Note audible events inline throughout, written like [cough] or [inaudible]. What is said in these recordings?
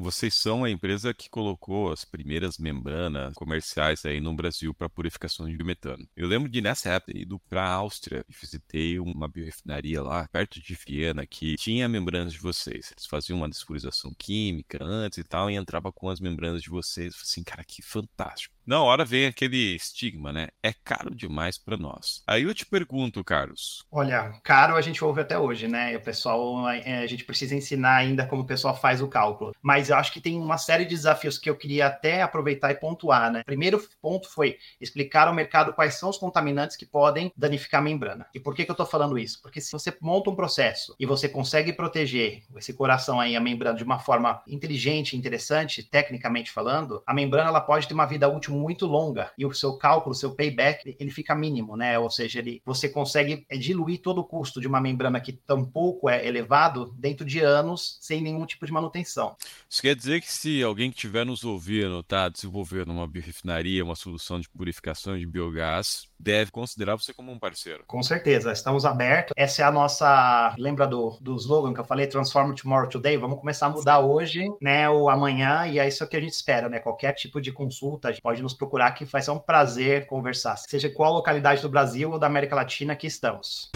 Vocês são a empresa que colocou as primeiras membranas comerciais aí no Brasil para purificação de biometano. Eu lembro de nessa época ido para a Áustria e visitei uma biorefinaria lá perto de Viena que tinha membranas de vocês. Eles faziam uma despurização química antes e tal e entrava com as membranas de vocês. Assim, cara, que fantástico. Na hora vem aquele estigma, né? É caro demais para nós. Aí eu te pergunto, Carlos. Olha, caro a gente ouve até hoje, né? O pessoal, é, a gente precisa ensinar ainda como o pessoal faz o cálculo. Mas eu acho que tem uma série de desafios que eu queria até aproveitar e pontuar, né? Primeiro ponto foi explicar ao mercado quais são os contaminantes que podem danificar a membrana. E por que, que eu tô falando isso? Porque se você monta um processo e você consegue proteger esse coração aí, a membrana, de uma forma inteligente, interessante, tecnicamente falando, a membrana ela pode ter uma vida útil muito longa e o seu cálculo, o seu payback, ele fica mínimo, né? Ou seja, ele, você consegue é, diluir todo o custo de uma membrana que tampouco é elevado dentro de anos sem nenhum tipo de manutenção. Isso quer dizer que se alguém que estiver nos ouvindo está desenvolvendo uma biorefinaria, uma solução de purificação de biogás, deve considerar você como um parceiro. Com certeza, estamos abertos. Essa é a nossa. Lembra do, do slogan que eu falei? Transform Tomorrow Today? Vamos começar a mudar hoje, né? Ou amanhã, e é isso que a gente espera, né? Qualquer tipo de consulta, pode nos procurar que vai ser um prazer conversar, seja qual localidade do Brasil ou da América Latina que estamos.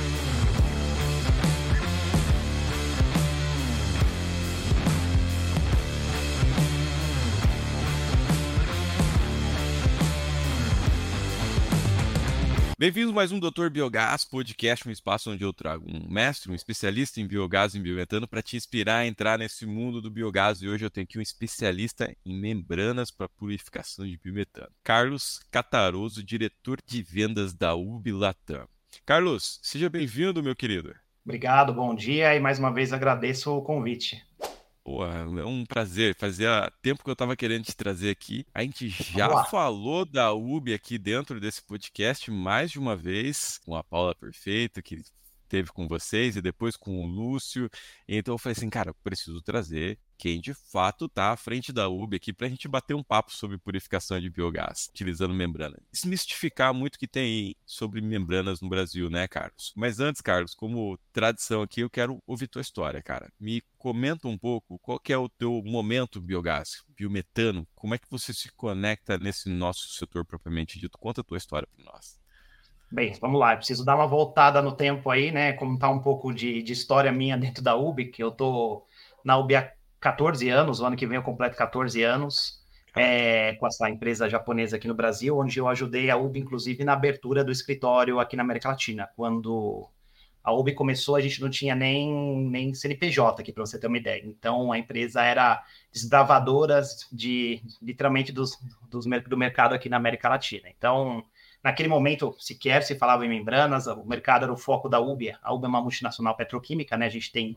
Bem-vindos a mais um Doutor Biogás, podcast, um espaço onde eu trago um mestre, um especialista em biogás e biometano para te inspirar a entrar nesse mundo do biogás. E hoje eu tenho aqui um especialista em membranas para purificação de biometano, Carlos Cataroso, diretor de vendas da Ubilatam. Carlos, seja bem-vindo, meu querido. Obrigado, bom dia e mais uma vez agradeço o convite. Pô, é um prazer. Fazia tempo que eu estava querendo te trazer aqui. A gente já falou da UB aqui dentro desse podcast mais de uma vez, com a Paula Perfeito, que teve com vocês, e depois com o Lúcio. Então eu falei assim, cara, preciso trazer quem de fato está à frente da UB aqui para a gente bater um papo sobre purificação de biogás, utilizando membrana. Desmistificar muito que tem sobre membranas no Brasil, né, Carlos? Mas antes, Carlos, como tradição aqui, eu quero ouvir tua história, cara. Me comenta um pouco qual que é o teu momento biogás, biometano, como é que você se conecta nesse nosso setor propriamente dito? Conta a tua história para nós. Bem, vamos lá, eu preciso dar uma voltada no tempo aí, né? Contar um pouco de, de história minha dentro da UB, que eu tô na UB há 14 anos, o ano que vem eu completo 14 anos, é, com essa empresa japonesa aqui no Brasil, onde eu ajudei a UB, inclusive, na abertura do escritório aqui na América Latina. Quando a UB começou, a gente não tinha nem, nem CNPJ aqui, para você ter uma ideia. Então, a empresa era desbravadora de, literalmente, dos, dos, do mercado aqui na América Latina. Então, naquele momento, sequer se falava em membranas, o mercado era o foco da UB. A UB é uma multinacional petroquímica, né? A gente tem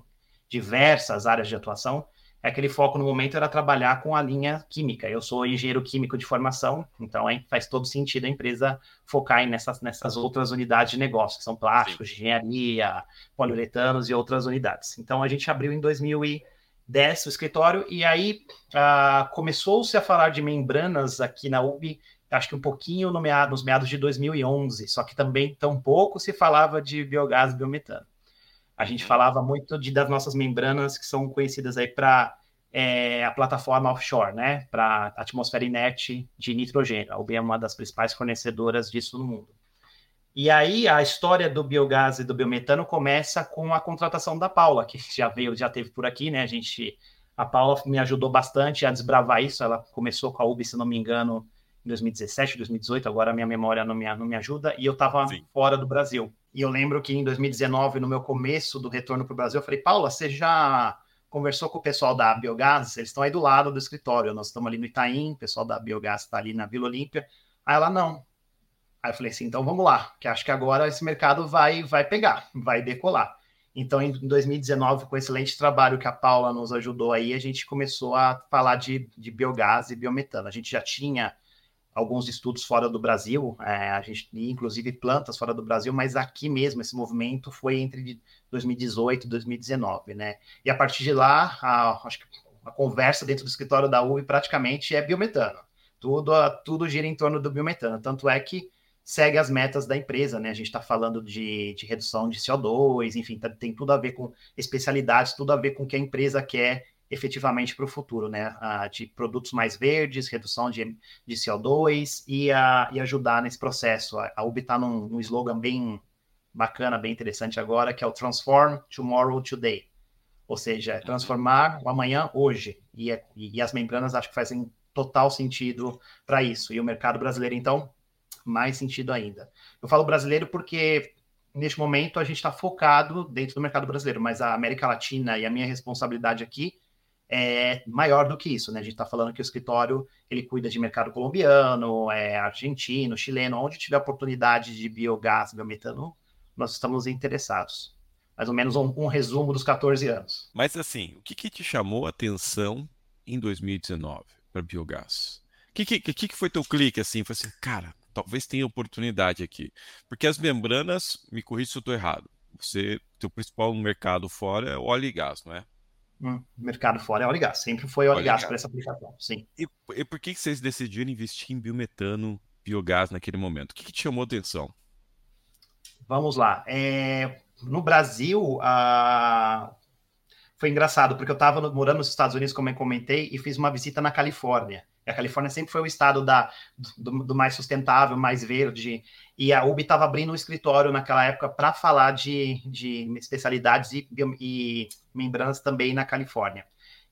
diversas áreas de atuação aquele foco no momento era trabalhar com a linha química. Eu sou engenheiro químico de formação, então hein, faz todo sentido a empresa focar nessas, nessas outras unidades de negócio, que são plásticos, Sim. engenharia, poliuretanos e outras unidades. Então a gente abriu em 2010 o escritório e aí uh, começou-se a falar de membranas aqui na UB, acho que um pouquinho no meado, nos meados de 2011, só que também tão pouco se falava de biogás e biometano. A gente uhum. falava muito de, das nossas membranas que são conhecidas aí para é, a plataforma offshore, né? Para atmosfera inerte de nitrogênio. A UB é uma das principais fornecedoras disso no mundo. E aí a história do biogás e do biometano começa com a contratação da Paula, que [laughs] já veio, já teve por aqui, né? A gente, a Paula me ajudou bastante a desbravar isso. Ela começou com a UB, se não me engano, em 2017, 2018. Agora a minha memória não me, não me ajuda. E eu estava fora do Brasil. E eu lembro que em 2019, no meu começo do retorno para o Brasil, eu falei, Paula, você já conversou com o pessoal da Biogás? Eles estão aí do lado do escritório. Nós estamos ali no Itaim, o pessoal da Biogás está ali na Vila Olímpia. Aí ela, não. Aí eu falei assim, então vamos lá, que acho que agora esse mercado vai, vai pegar, vai decolar. Então, em 2019, com o excelente trabalho que a Paula nos ajudou aí, a gente começou a falar de, de biogás e biometano. A gente já tinha alguns estudos fora do Brasil, é, a gente inclusive plantas fora do Brasil, mas aqui mesmo esse movimento foi entre 2018 e 2019, né? E a partir de lá, a, acho que a conversa dentro do escritório da UV praticamente é biometano. Tudo, tudo gira em torno do biometano. Tanto é que segue as metas da empresa, né? A gente está falando de, de, redução de CO2, enfim, tá, tem tudo a ver com especialidades, tudo a ver com o que a empresa quer efetivamente para o futuro, né? Uh, de produtos mais verdes, redução de, de CO2 e, uh, e ajudar nesse processo. A, a UB está num, num slogan bem bacana, bem interessante agora, que é o Transform Tomorrow Today. Ou seja, transformar o amanhã hoje. E, é, e, e as membranas acho que fazem total sentido para isso. E o mercado brasileiro, então, mais sentido ainda. Eu falo brasileiro porque neste momento a gente está focado dentro do mercado brasileiro, mas a América Latina e a minha responsabilidade aqui é maior do que isso, né? A gente está falando que o escritório ele cuida de mercado colombiano, é argentino, chileno, onde tiver oportunidade de biogás, biometano, nós estamos interessados. Mais ou menos um, um resumo dos 14 anos. Mas assim, o que, que te chamou a atenção em 2019 para biogás? O que, que, que, que foi teu clique assim? Foi assim, cara, talvez tenha oportunidade aqui. Porque as membranas, me corrija se eu estou errado. Você, teu principal mercado fora é óleo e gás, não é? Hum, mercado fora é óleo e gás. Sempre foi óleo, óleo e gás para essa aplicação, sim. E, e, por que vocês decidiram investir em biometano, biogás naquele momento? O que, que te chamou a atenção? Vamos lá. É, no Brasil, a... foi engraçado, porque eu estava morando nos Estados Unidos, como eu comentei, e fiz uma visita na Califórnia. A Califórnia sempre foi o estado da, do, do mais sustentável, mais verde, e a UB estava abrindo um escritório naquela época para falar de, de especialidades e, e membranas também na Califórnia.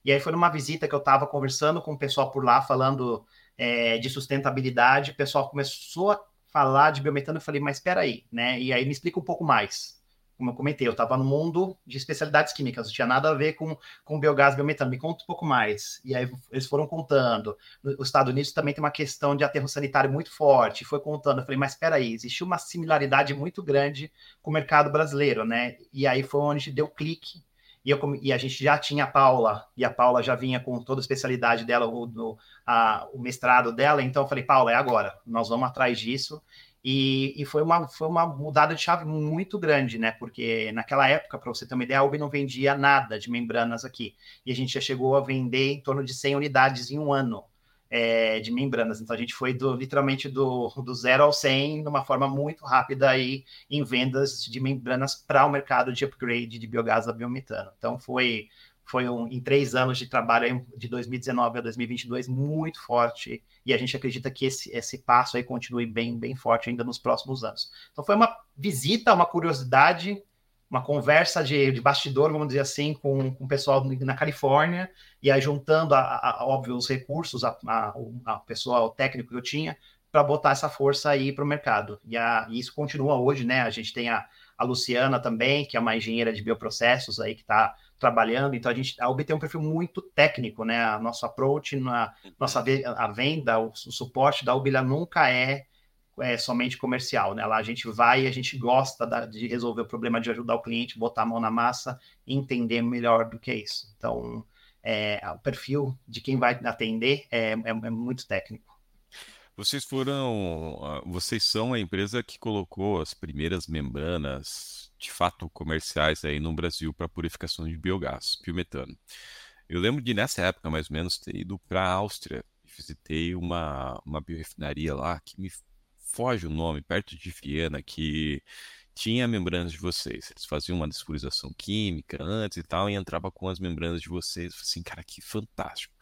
E aí foi numa visita que eu estava conversando com o pessoal por lá, falando é, de sustentabilidade, o pessoal começou a falar de biometano, eu falei, mas espera aí, né? E aí me explica um pouco mais como eu comentei, eu estava no mundo de especialidades químicas, não tinha nada a ver com, com biogás, biometano. Me conta um pouco mais. E aí eles foram contando. Os Estados Unidos também tem uma questão de aterro sanitário muito forte. Foi contando. Eu falei, mas espera aí, existe uma similaridade muito grande com o mercado brasileiro, né? E aí foi onde deu clique. E, eu, e a gente já tinha a Paula, e a Paula já vinha com toda a especialidade dela, o, a, o mestrado dela. Então eu falei, Paula, é agora. Nós vamos atrás disso. E, e, foi, uma, foi uma mudada de chave muito grande, né? Porque naquela época, para você ter uma ideia, a UB não vendia nada de membranas aqui. E a gente já chegou a vender em torno de 100 unidades em um ano é, de membranas. Então a gente foi do, literalmente do, do zero ao 100 de uma forma muito rápida aí em vendas de membranas para o mercado de upgrade de biogás a biometano. Então foi foi um, em três anos de trabalho, de 2019 a 2022, muito forte, e a gente acredita que esse, esse passo aí continue bem, bem forte ainda nos próximos anos. Então foi uma visita, uma curiosidade, uma conversa de, de bastidor, vamos dizer assim, com, com o pessoal na Califórnia, e aí juntando, a, a, óbvio, os recursos, a, a, a pessoal técnico que eu tinha, para botar essa força aí para o mercado. E, a, e isso continua hoje, né? A gente tem a, a Luciana também, que é uma engenheira de bioprocessos aí que está trabalhando. Então a gente a UB tem um perfil muito técnico, né? A nosso approach, na nossa a venda, o, o suporte da UB nunca é, é, somente comercial, né? Lá a gente vai e a gente gosta da, de resolver o problema de ajudar o cliente, botar a mão na massa e entender melhor do que isso. Então é, o perfil de quem vai atender é, é, é muito técnico. Vocês foram, ah, vocês são a empresa que colocou as primeiras membranas de fato comerciais aí no Brasil para purificação de biogás, biometano. Eu lembro de nessa época mais ou menos ter ido para a Áustria, visitei uma uma biorefinaria lá que me foge o nome, perto de Viena, que tinha membranas de vocês. Eles faziam uma desfurização química antes e tal, e entrava com as membranas de vocês. Falei assim, cara, que fantástico.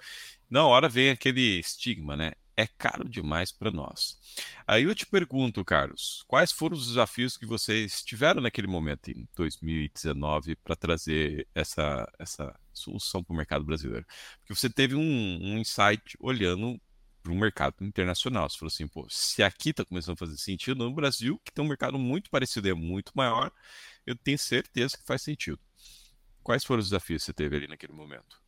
Na hora vem aquele estigma, né? É caro demais para nós. Aí eu te pergunto, Carlos, quais foram os desafios que vocês tiveram naquele momento, em 2019, para trazer essa, essa solução para o mercado brasileiro? Porque você teve um, um insight olhando para o mercado internacional. Você falou assim, pô, se aqui está começando a fazer sentido, no Brasil, que tem um mercado muito parecido e é muito maior, eu tenho certeza que faz sentido. Quais foram os desafios que você teve ali naquele momento?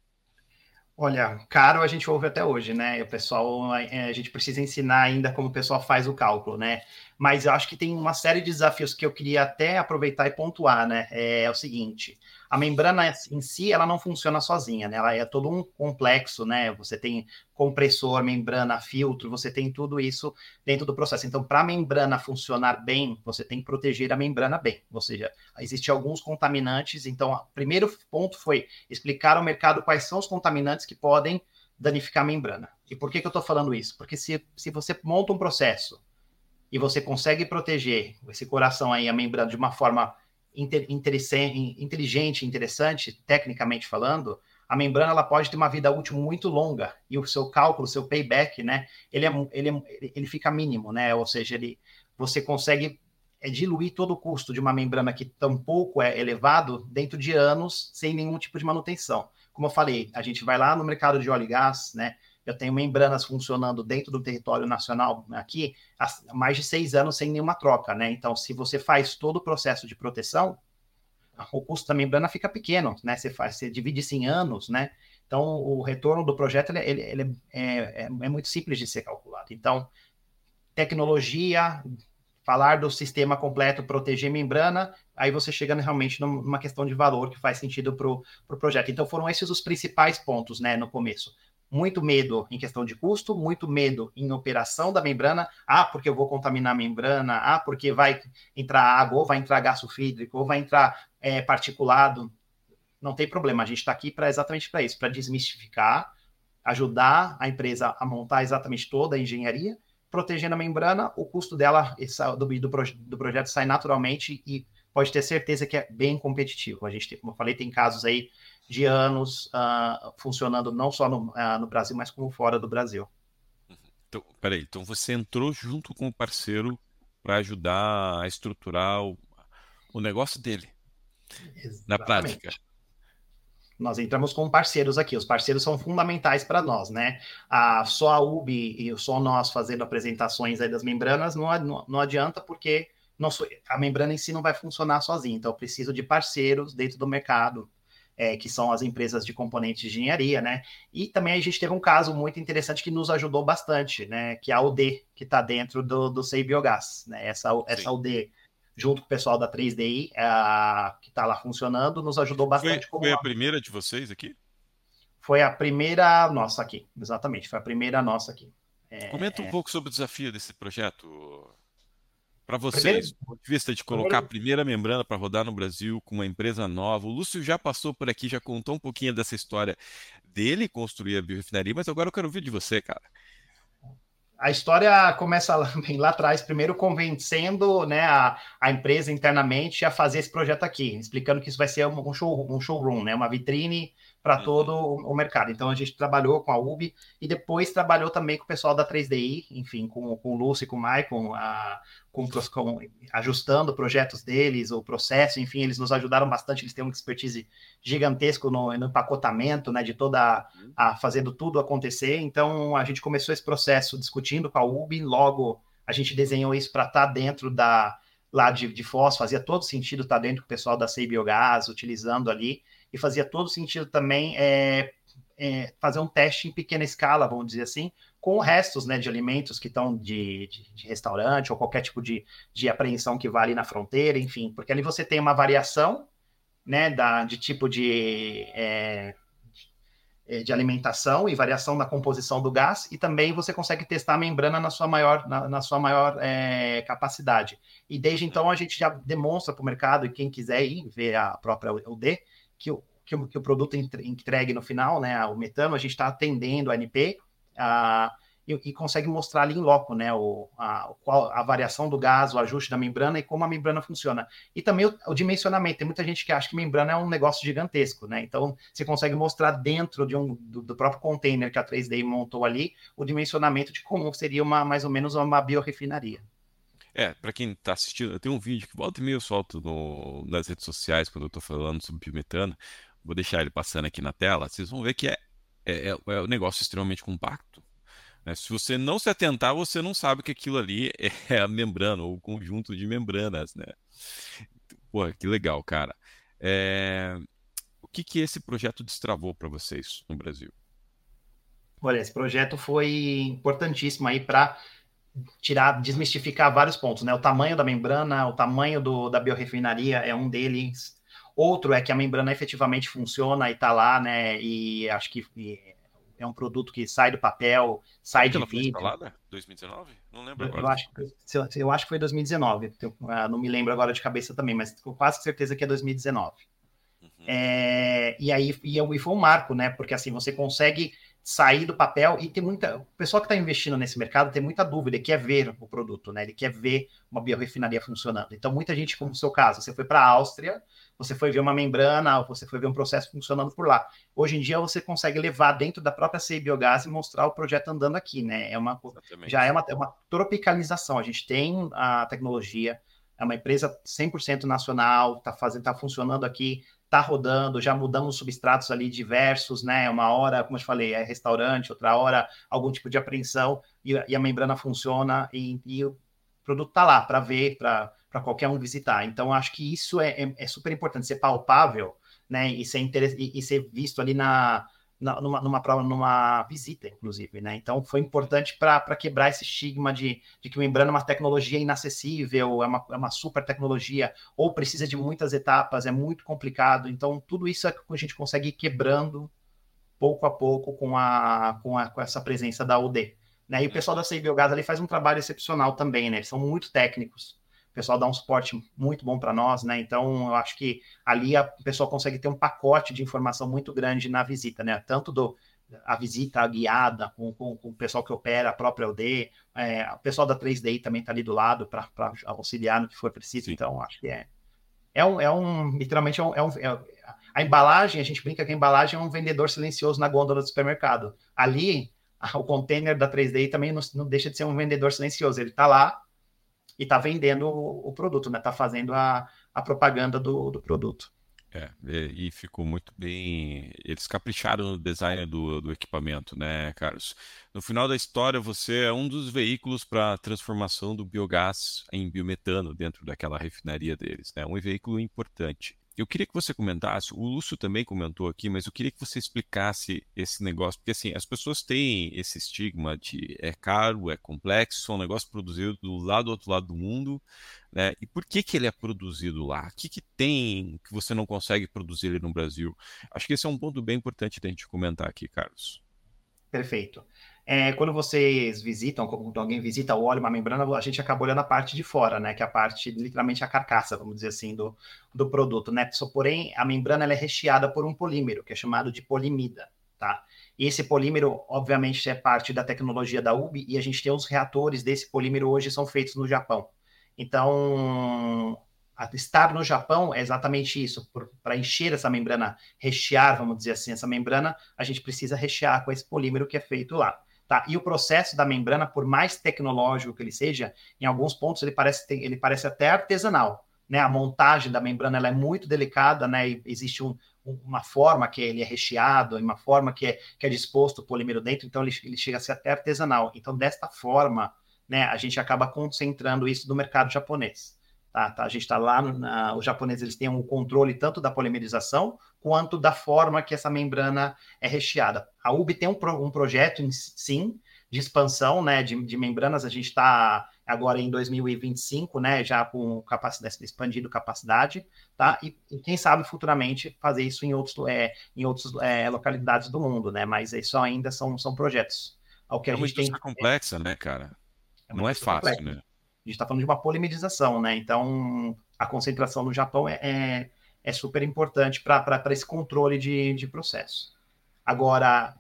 Olha, caro a gente ouve até hoje, né? O pessoal, é, a gente precisa ensinar ainda como o pessoal faz o cálculo, né? Mas eu acho que tem uma série de desafios que eu queria até aproveitar e pontuar, né? É, é o seguinte: a membrana em si ela não funciona sozinha, né? Ela é todo um complexo, né? Você tem compressor, membrana, filtro, você tem tudo isso dentro do processo. Então, para a membrana funcionar bem, você tem que proteger a membrana bem. Ou seja, existem alguns contaminantes. Então, o primeiro ponto foi explicar ao mercado quais são os contaminantes que podem danificar a membrana. E por que, que eu estou falando isso? Porque se, se você monta um processo e você consegue proteger esse coração aí, a membrana, de uma forma inteligente, interessante, tecnicamente falando, a membrana ela pode ter uma vida útil muito longa. E o seu cálculo, o seu payback, né, ele, é, ele, é, ele fica mínimo, né, ou seja, ele, você consegue é, diluir todo o custo de uma membrana que tão pouco é elevado dentro de anos sem nenhum tipo de manutenção. Como eu falei, a gente vai lá no mercado de óleo e gás, né, eu tenho membranas funcionando dentro do território nacional aqui há mais de seis anos sem nenhuma troca, né? Então, se você faz todo o processo de proteção, o custo da membrana fica pequeno, né? Você faz, você divide isso em anos, né? Então, o retorno do projeto ele, ele, ele é, é, é, muito simples de ser calculado. Então, tecnologia, falar do sistema completo, proteger membrana, aí você chega realmente numa questão de valor que faz sentido para o pro projeto. Então, foram esses os principais pontos, né, no começo muito medo em questão de custo, muito medo em operação da membrana. Ah, porque eu vou contaminar a membrana. Ah, porque vai entrar água, ou vai entrar gás sulfídrico, ou vai entrar é, particulado. Não tem problema, a gente está aqui para exatamente para isso, para desmistificar, ajudar a empresa a montar exatamente toda a engenharia, protegendo a membrana, o custo dela do, do, do projeto sai naturalmente e pode ter certeza que é bem competitivo. A gente, como eu falei, tem casos aí de anos uh, funcionando não só no, uh, no, Brasil, mas como fora do Brasil. Então, peraí, então você entrou junto com o parceiro para ajudar a estruturar o, o negócio dele Exatamente. na prática. Nós entramos com parceiros aqui, os parceiros são fundamentais para nós, né? A, só a UB e só nós fazendo apresentações aí das membranas não, não, não adianta, porque a membrana em si não vai funcionar sozinha, então eu preciso de parceiros dentro do mercado é, que são as empresas de componentes de engenharia, né? E também a gente teve um caso muito interessante que nos ajudou bastante, né? Que é a UD, que está dentro do, do CEI Biogás, né? Essa, essa UD, junto com o pessoal da 3DI, é, que está lá funcionando, nos ajudou bastante. Foi, foi a primeira de vocês aqui? Foi a primeira nossa aqui, exatamente, foi a primeira nossa aqui. É, Comenta um é... pouco sobre o desafio desse projeto, para vocês, do ponto de vista de colocar a primeira membrana para rodar no Brasil com uma empresa nova, o Lúcio já passou por aqui, já contou um pouquinho dessa história dele construir a biorefinaria, mas agora eu quero ouvir de você, cara. A história começa lá, [laughs] bem lá atrás, primeiro convencendo né, a, a empresa internamente a fazer esse projeto aqui, explicando que isso vai ser um, show, um showroom, né, uma vitrine para uhum. todo o mercado. Então a gente trabalhou com a UB e depois trabalhou também com o pessoal da 3DI, enfim, com, com o Lúcio e com o Maicon, a, com, com, ajustando projetos deles, o processo, enfim, eles nos ajudaram bastante, eles têm uma expertise gigantesco no, no empacotamento, né, de toda a fazendo tudo acontecer. Então a gente começou esse processo discutindo com a UB, logo a gente desenhou isso para estar tá dentro da lá de, de Foz, fazia todo sentido estar tá dentro com o pessoal da CEI Biogás, utilizando ali e fazia todo sentido também é, é, fazer um teste em pequena escala, vamos dizer assim, com restos né, de alimentos que estão de, de, de, restaurante ou qualquer tipo de, de apreensão que vale na fronteira, enfim, porque ali você tem uma variação né, da, de tipo de, é, de alimentação e variação da composição do gás, e também você consegue testar a membrana na sua maior, na, na sua maior é, capacidade. E desde então a gente já demonstra para o mercado, e quem quiser ir ver a própria UD, que o, que o, que o produto entregue no final, né, o metano, a gente está atendendo a NP a, e, e, consegue mostrar ali em loco né, o, a, a variação do gás, o ajuste da membrana e como a membrana funciona. E também o, o, dimensionamento. Tem muita gente que acha que membrana é um negócio gigantesco, né? Então você consegue mostrar dentro de um, do, do próprio container que a 3D montou ali o dimensionamento de como seria uma mais ou menos uma biorefinaria. É, para quem está assistindo, tem um vídeo que volta e meio eu solto no, nas redes sociais quando eu estou falando sobre biometano. Vou deixar ele passando aqui na tela. Vocês vão ver que é, é, é um negócio extremamente compacto. Né? Se você não se atentar, você não sabe que aquilo ali é [laughs] a membrana ou o conjunto de membranas, né? Pô, que legal, cara. É... O que que esse projeto destravou para vocês no Brasil? Olha, esse projeto foi importantíssimo aí para tirar, desmistificar vários pontos, né? O tamanho da membrana, o tamanho do, da biorefinaria é um deles. Outro é que a membrana efetivamente funciona e está lá, né? E acho que é um produto que sai do papel, sai de vidro. Foi 2019? Não lembro agora. Eu acho, eu acho que foi 2019. Eu, ah, não me lembro agora de cabeça também, mas com quase certeza que é 2019. Uhum. É, e aí e, e foi um marco, né? Porque assim você consegue sair do papel e tem muita. O pessoal que está investindo nesse mercado tem muita dúvida, ele quer ver o produto, né? Ele quer ver uma biorefinaria funcionando. Então, muita gente, como no seu caso, você foi para a Áustria, você foi ver uma membrana, ou você foi ver um processo funcionando por lá. Hoje em dia, você consegue levar dentro da própria CI Biogás e mostrar o projeto andando aqui, né? É uma, já é uma, é uma tropicalização. A gente tem a tecnologia, é uma empresa 100% nacional, está fazendo, tá funcionando aqui, está rodando, já mudamos substratos ali diversos, né? Uma hora, como eu te falei, é restaurante, outra hora algum tipo de apreensão e, e a membrana funciona e, e o produto está lá para ver, para qualquer um visitar. Então, acho que isso é, é, é, super importante, ser palpável, né? E ser, e, e ser visto ali na, numa, numa prova, numa visita, inclusive, né? Então foi importante para quebrar esse estigma de, de que membrana é uma tecnologia inacessível, é uma, é uma super tecnologia, ou precisa de muitas etapas, é muito complicado. Então, tudo isso é que a gente consegue ir quebrando pouco a pouco com, a, com, a, com essa presença da UD. Né? E o pessoal da CI Biogás ali faz um trabalho excepcional também, né? Eles são muito técnicos o pessoal dá um suporte muito bom para nós, né? Então, eu acho que ali a, o pessoal consegue ter um pacote de informação muito grande na visita, né? Tanto do a visita guiada com, com, com o pessoal que opera a própria UD, é, o pessoal da 3DI também está ali do lado para auxiliar no que for preciso. Sim. Então, acho que é, é um, é um literalmente é um, é um é, a embalagem, a gente brinca que a embalagem é um vendedor silencioso na gôndola do supermercado. Ali, o container da 3DI também não, não deixa de ser um vendedor silencioso. Ele está lá e está vendendo o, o, produto, né? Está fazendo a, a propaganda do, do produto. É, e ficou muito bem. Eles capricharam no design do, do equipamento, né, Carlos? No final da história, você é um dos veículos para a transformação do biogás em biometano dentro daquela refinaria deles, né? Um veículo importante. Eu queria que você comentasse, o Lúcio também comentou aqui, mas eu queria que você explicasse esse negócio, porque assim, as pessoas têm esse estigma de é caro, é complexo, é um negócio produzido do lado do outro lado do mundo, né? E por que que ele é produzido lá? O que que tem que você não consegue produzir ele no Brasil? Acho que esse é um ponto bem importante da gente comentar aqui, Carlos. Perfeito. É, quando vocês visitam, quando alguém visita o óleo, uma membrana, a gente acaba olhando a parte de fora, né? Que é a parte, literalmente a carcaça, vamos dizer assim, do, do produto, né? Só, porém, a membrana é recheada por um polímero, que é chamado de polimida, tá? E esse polímero, obviamente, é parte da tecnologia da UBI, e a gente tem os reatores desse polímero hoje são feitos no Japão. Então, estar no Japão é exatamente isso. Para encher essa membrana, rechear, vamos dizer assim, essa membrana, a gente precisa rechear com esse polímero que é feito lá. Tá? E o processo da membrana, por mais tecnológico que ele seja, em alguns pontos ele parece, ter, ele parece até artesanal. Né? A montagem da membrana ela é muito delicada, né? E existe um, uma forma que ele é recheado, uma forma que é, que é disposto o polímero dentro, então ele, ele chega a ser até artesanal. Então, desta forma, né, a gente acaba concentrando isso no mercado japonês. Tá, tá, a gente está lá, na, os japoneses eles têm um controle tanto da polimerização quanto da forma que essa membrana é recheada. A UB tem um, pro, um projeto, em, sim, de expansão né, de, de membranas. A gente está agora em 2025, né, já com capacidade expandindo capacidade, tá? E, e, quem sabe futuramente fazer isso em outros é, em outras é, localidades do mundo, né? Mas isso ainda são, são projetos. Ao que é a gente tem complexa, né, cara? É Não é fácil, complexa. né? A gente está falando de uma polimerização, né? Então, a concentração no Japão é, é, é super importante para esse controle de, de processo. Agora,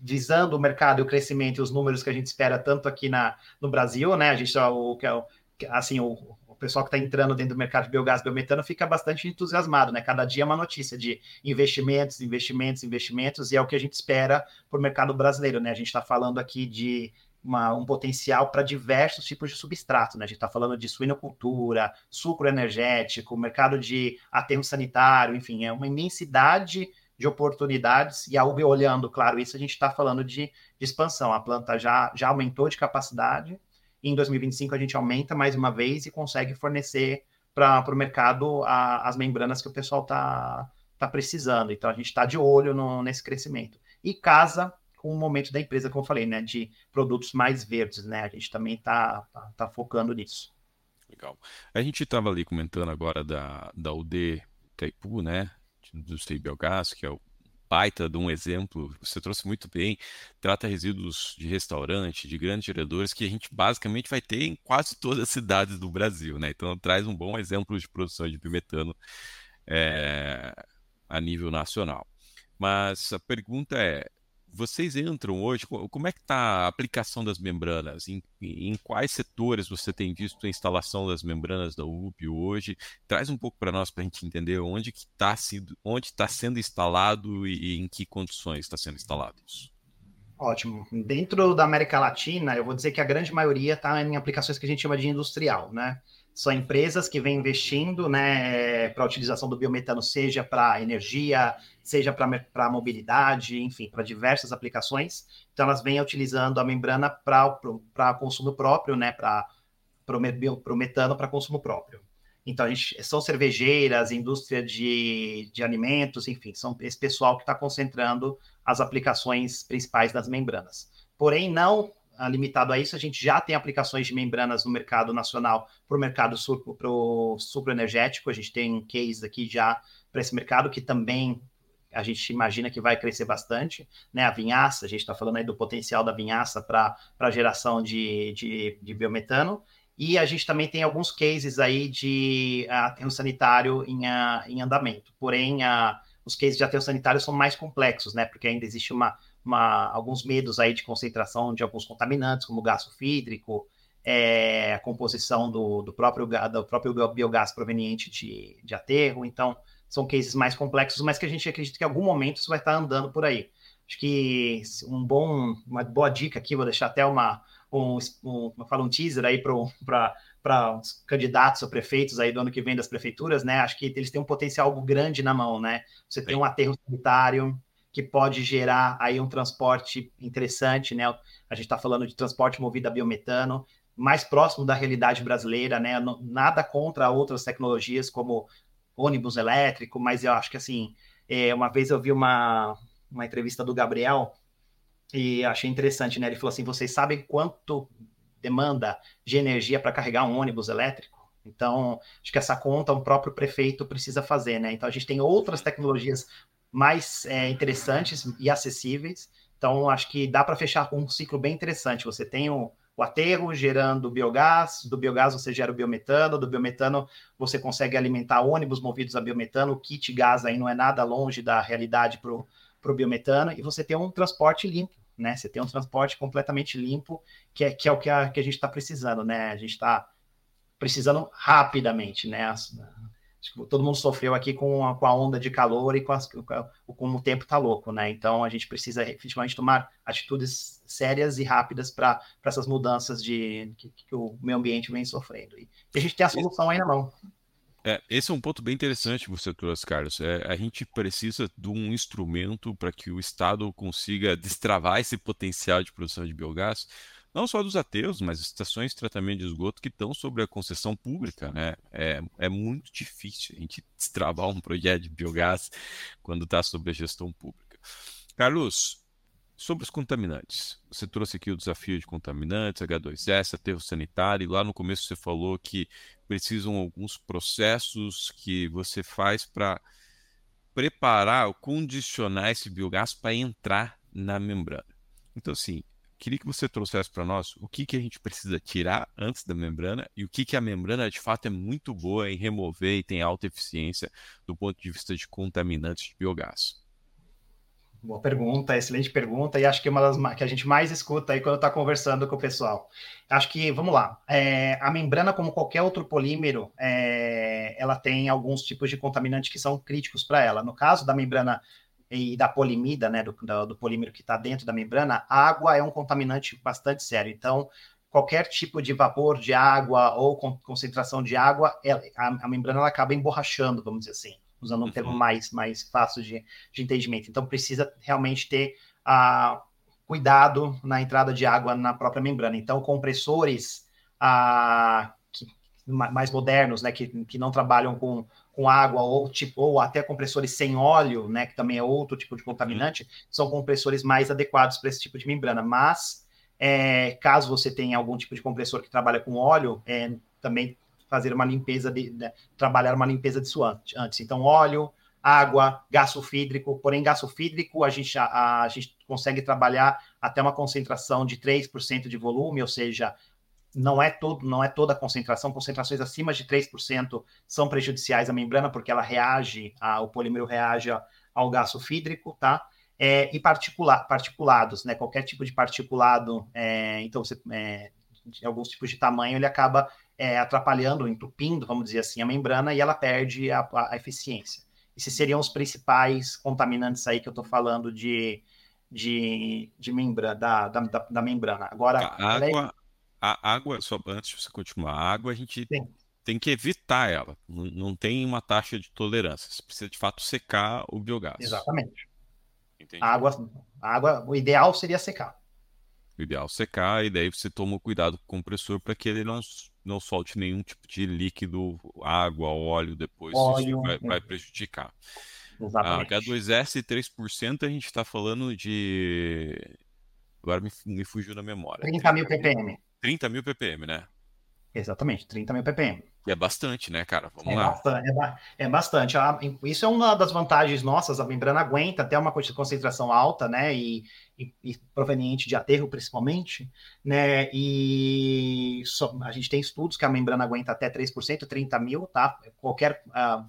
visando o mercado e o crescimento e os números que a gente espera tanto aqui na, no Brasil, né? A gente o é assim o, o pessoal que está entrando dentro do mercado de biogás, biometano fica bastante entusiasmado, né? Cada dia é uma notícia de investimentos, investimentos, investimentos e é o que a gente espera para o mercado brasileiro, né? A gente está falando aqui de uma, um potencial para diversos tipos de substrato. Né? A gente está falando de suinocultura, sucro energético, mercado de aterro sanitário, enfim, é uma imensidade de oportunidades. E a UB olhando, claro, isso a gente está falando de, de, expansão. A planta já, já aumentou de capacidade. E em 2025 a gente aumenta mais uma vez e consegue fornecer para o mercado a, as membranas que o pessoal está tá precisando. Então a gente está de olho no, nesse crescimento. E casa com o momento da empresa, como eu falei, né, de produtos mais verdes, né? A gente também está tá, tá focando nisso. Legal. A gente estava ali comentando agora da, da UD Taipu, né, do Sei Biogás, que é o baita de um exemplo, você trouxe muito bem, trata resíduos de restaurante, de grandes geradores, que a gente basicamente vai ter em quase todas as cidades do Brasil, né? Então traz um bom exemplo de produção de bimetano é, a nível nacional. Mas a pergunta é, vocês entram hoje, como é que está a aplicação das membranas? Em, em, quais setores você tem visto a instalação das membranas da UP hoje? Traz um pouco para nós para a gente entender onde está onde está sendo instalado e, e em que condições está sendo instalado isso. Ótimo. Dentro da América Latina, eu vou dizer que a grande maioria está em aplicações que a gente chama de industrial, né? São empresas que vêm investindo né, para a utilização do biometano, seja para energia, seja para mobilidade, enfim, para diversas aplicações. Então, elas vêm utilizando a membrana para consumo próprio, né, para o metano para consumo próprio. Então, gente, são cervejeiras, indústria de, de alimentos, enfim, são esse pessoal que está concentrando as aplicações principais das membranas. Porém, não limitado a isso, a gente já tem aplicações de membranas no mercado nacional para o mercado supro, energético. A gente tem um case aqui já para esse mercado que também a gente imagina que vai crescer bastante, né? A vinhaça, a gente está falando aí do potencial da vinhaça para a geração de, de, de, biometano. E a gente também tem alguns cases aí de aterro sanitário em, em andamento. Porém, a, os cases de aterro sanitário são mais complexos, né? Porque ainda existe uma, uma, alguns medos aí de concentração de alguns contaminantes, como gás sulfídrico, é, a composição do, do, próprio, do próprio biogás proveniente de, de aterro. Então, são cases mais complexos, mas que a gente acredita que em algum momento isso vai estar andando por aí. Acho que um bom, uma boa dica aqui, vou deixar até uma, um, um, eu falo, um teaser aí para os candidatos a prefeitos aí do ano que vem das prefeituras, né? Acho que eles têm um potencial grande na mão, né? Você tem um aterro sanitário, que pode gerar aí um transporte interessante, né? A gente está falando de transporte movido a biometano, mais próximo da realidade brasileira, né? Nada contra outras tecnologias como ônibus elétrico, mas eu acho que assim, é, uma vez eu vi uma, uma entrevista do Gabriel e achei interessante, né? Ele falou assim: vocês sabem quanto demanda de energia para carregar um ônibus elétrico? Então, acho que essa conta o próprio prefeito precisa fazer, né? Então, a gente tem outras tecnologias mais é, interessantes e acessíveis. Então, acho que dá para fechar com um ciclo bem interessante. Você tem o, o aterro gerando biogás, do biogás você gera o biometano, do biometano você consegue alimentar ônibus movidos a biometano, o kit gás aí não é nada longe da realidade para o biometano, e você tem um transporte limpo, né? Você tem um transporte completamente limpo, que é, que é o que a, que a gente está precisando, né? A gente está precisando rapidamente, né? Todo mundo sofreu aqui com a, com a onda de calor e com, as, com o tempo está louco, né? Então a gente precisa efetivamente tomar atitudes sérias e rápidas para essas mudanças de que, que, o meio ambiente vem sofrendo. E a gente tem a solução aí na mão. É, esse é um ponto bem interessante que você trouxe, Carlos. É, a gente precisa de um instrumento para que o Estado consiga [laughs] destravar esse potencial de produção de biogás não só dos ateus, mas estações de tratamento de esgoto que estão sobre a concessão pública, né? É, é muito difícil a gente [laughs] destravar um projeto de biogás quando está sob a gestão pública. Carlos, sobre os contaminantes. Você trouxe aqui o desafio de contaminantes, H2S, aterro sanitário, e lá no começo você falou que precisam alguns processos que você faz para preparar ou condicionar esse biogás para entrar na membrana. Então, assim, queria que você trouxesse para nós o que, que a gente precisa tirar antes da membrana e o que, que a membrana de fato é muito boa em remover e tem alta eficiência do ponto de vista de contaminantes de biogás. Boa pergunta, excelente pergunta, e acho que é uma das que a gente mais escuta aí quando está conversando com o pessoal. Acho que, vamos lá, é, a membrana, como qualquer outro polímero, é, ela tem alguns tipos de contaminantes que são críticos para ela. No caso da membrana e da polimida, né, do, do, polímero que está dentro da membrana, a água é um contaminante bastante sério. Então, qualquer tipo de vapor de água ou concentração de água, ela, a, a, membrana ela acaba emborrachando, vamos dizer assim, usando um termo uhum. mais, mais fácil de, de entendimento. Então, precisa realmente ter uh, cuidado na entrada de água na própria membrana. Então, compressores uh, que, mais modernos, né, que, que não trabalham com com água ou tipo ou até compressores sem óleo, né, que também é outro tipo de contaminante, são compressores mais adequados para esse tipo de membrana. Mas é, caso você tenha algum tipo de compressor que trabalha com óleo, é, também fazer uma limpeza de, de, trabalhar uma limpeza disso antes. Então óleo, água, gás sulfídrico, porém gás sulfídrico a gente, a, a gente consegue trabalhar até uma concentração de 3% de volume, ou seja, não é todo, não é toda a concentração, concentrações acima de 3% são prejudiciais à membrana porque ela reage, a, o polímero reage ao gás sulfídrico, tá? é, e particular, particulados, né? Qualquer tipo de particulado, é, então você, é, alguns tipos de tamanho, ele acaba é, atrapalhando, entupindo, vamos dizer assim, a membrana e ela perde a, a eficiência. Esses seriam os principais contaminantes aí que eu estou falando de, de, de membrana, da, da, da, membrana. Agora, a água, a água, só antes de você continuar, a água a gente Sim. tem que evitar ela. Não, não tem uma taxa de tolerância. Você precisa de fato secar o biogás. Exatamente. Entendi. A água, a água, o ideal seria secar. O ideal é secar, e daí você toma cuidado com o compressor para que ele não, não solte nenhum tipo de líquido, água, óleo depois. Óleo, vai, vai, prejudicar. Exatamente. A H2S 3% a gente está falando de. Agora me, me fugiu na memória. 30 mil ppm. 30 mil ppm, né? Exatamente, 30 mil ppm. E é bastante, né, cara? Vamos é lá. Bastante, é, é, bastante. Isso é uma das vantagens nossas. A membrana aguenta até uma concentração alta, né? E, e, e proveniente de aterro, principalmente, né? E só, a gente tem estudos que a membrana aguenta até 3%, 30 mil, tá? Qualquer uh,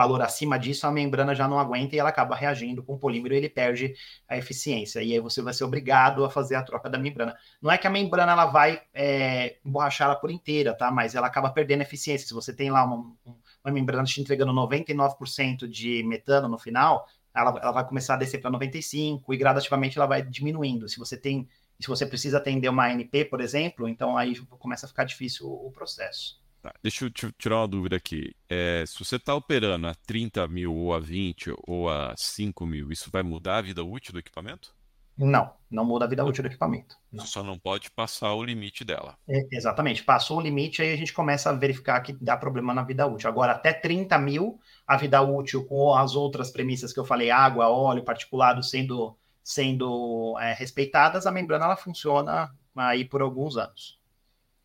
valor acima disso, a membrana já não aguenta e ela acaba reagindo com o polímero e ele perde a eficiência. E aí você vai ser obrigado a fazer a troca da membrana. Não é que a membrana ela vai é, emborrachar ela por inteira, tá? Mas ela acaba perdendo eficiência. Se você tem lá uma, uma membrana te entregando 99% de metano no final, ela, ela vai começar a descer para 95% e gradativamente ela vai diminuindo. Se você tem se você precisa atender uma ANP, por exemplo, então aí começa a ficar difícil o, o processo. Tá, deixa eu tirar uma dúvida aqui. É, se você está operando a 30 mil, ou a 20, ou a 5 mil, isso vai mudar a vida útil do equipamento? Não, não muda a vida útil do equipamento. Não. Só não pode passar o limite dela. É, exatamente. Passou o limite, aí a gente começa a verificar que dá problema na vida útil. Agora, até 30 mil, a vida útil com as outras premissas que eu falei, água, óleo, particulado sendo, sendo é, respeitadas, a membrana ela funciona aí por alguns anos.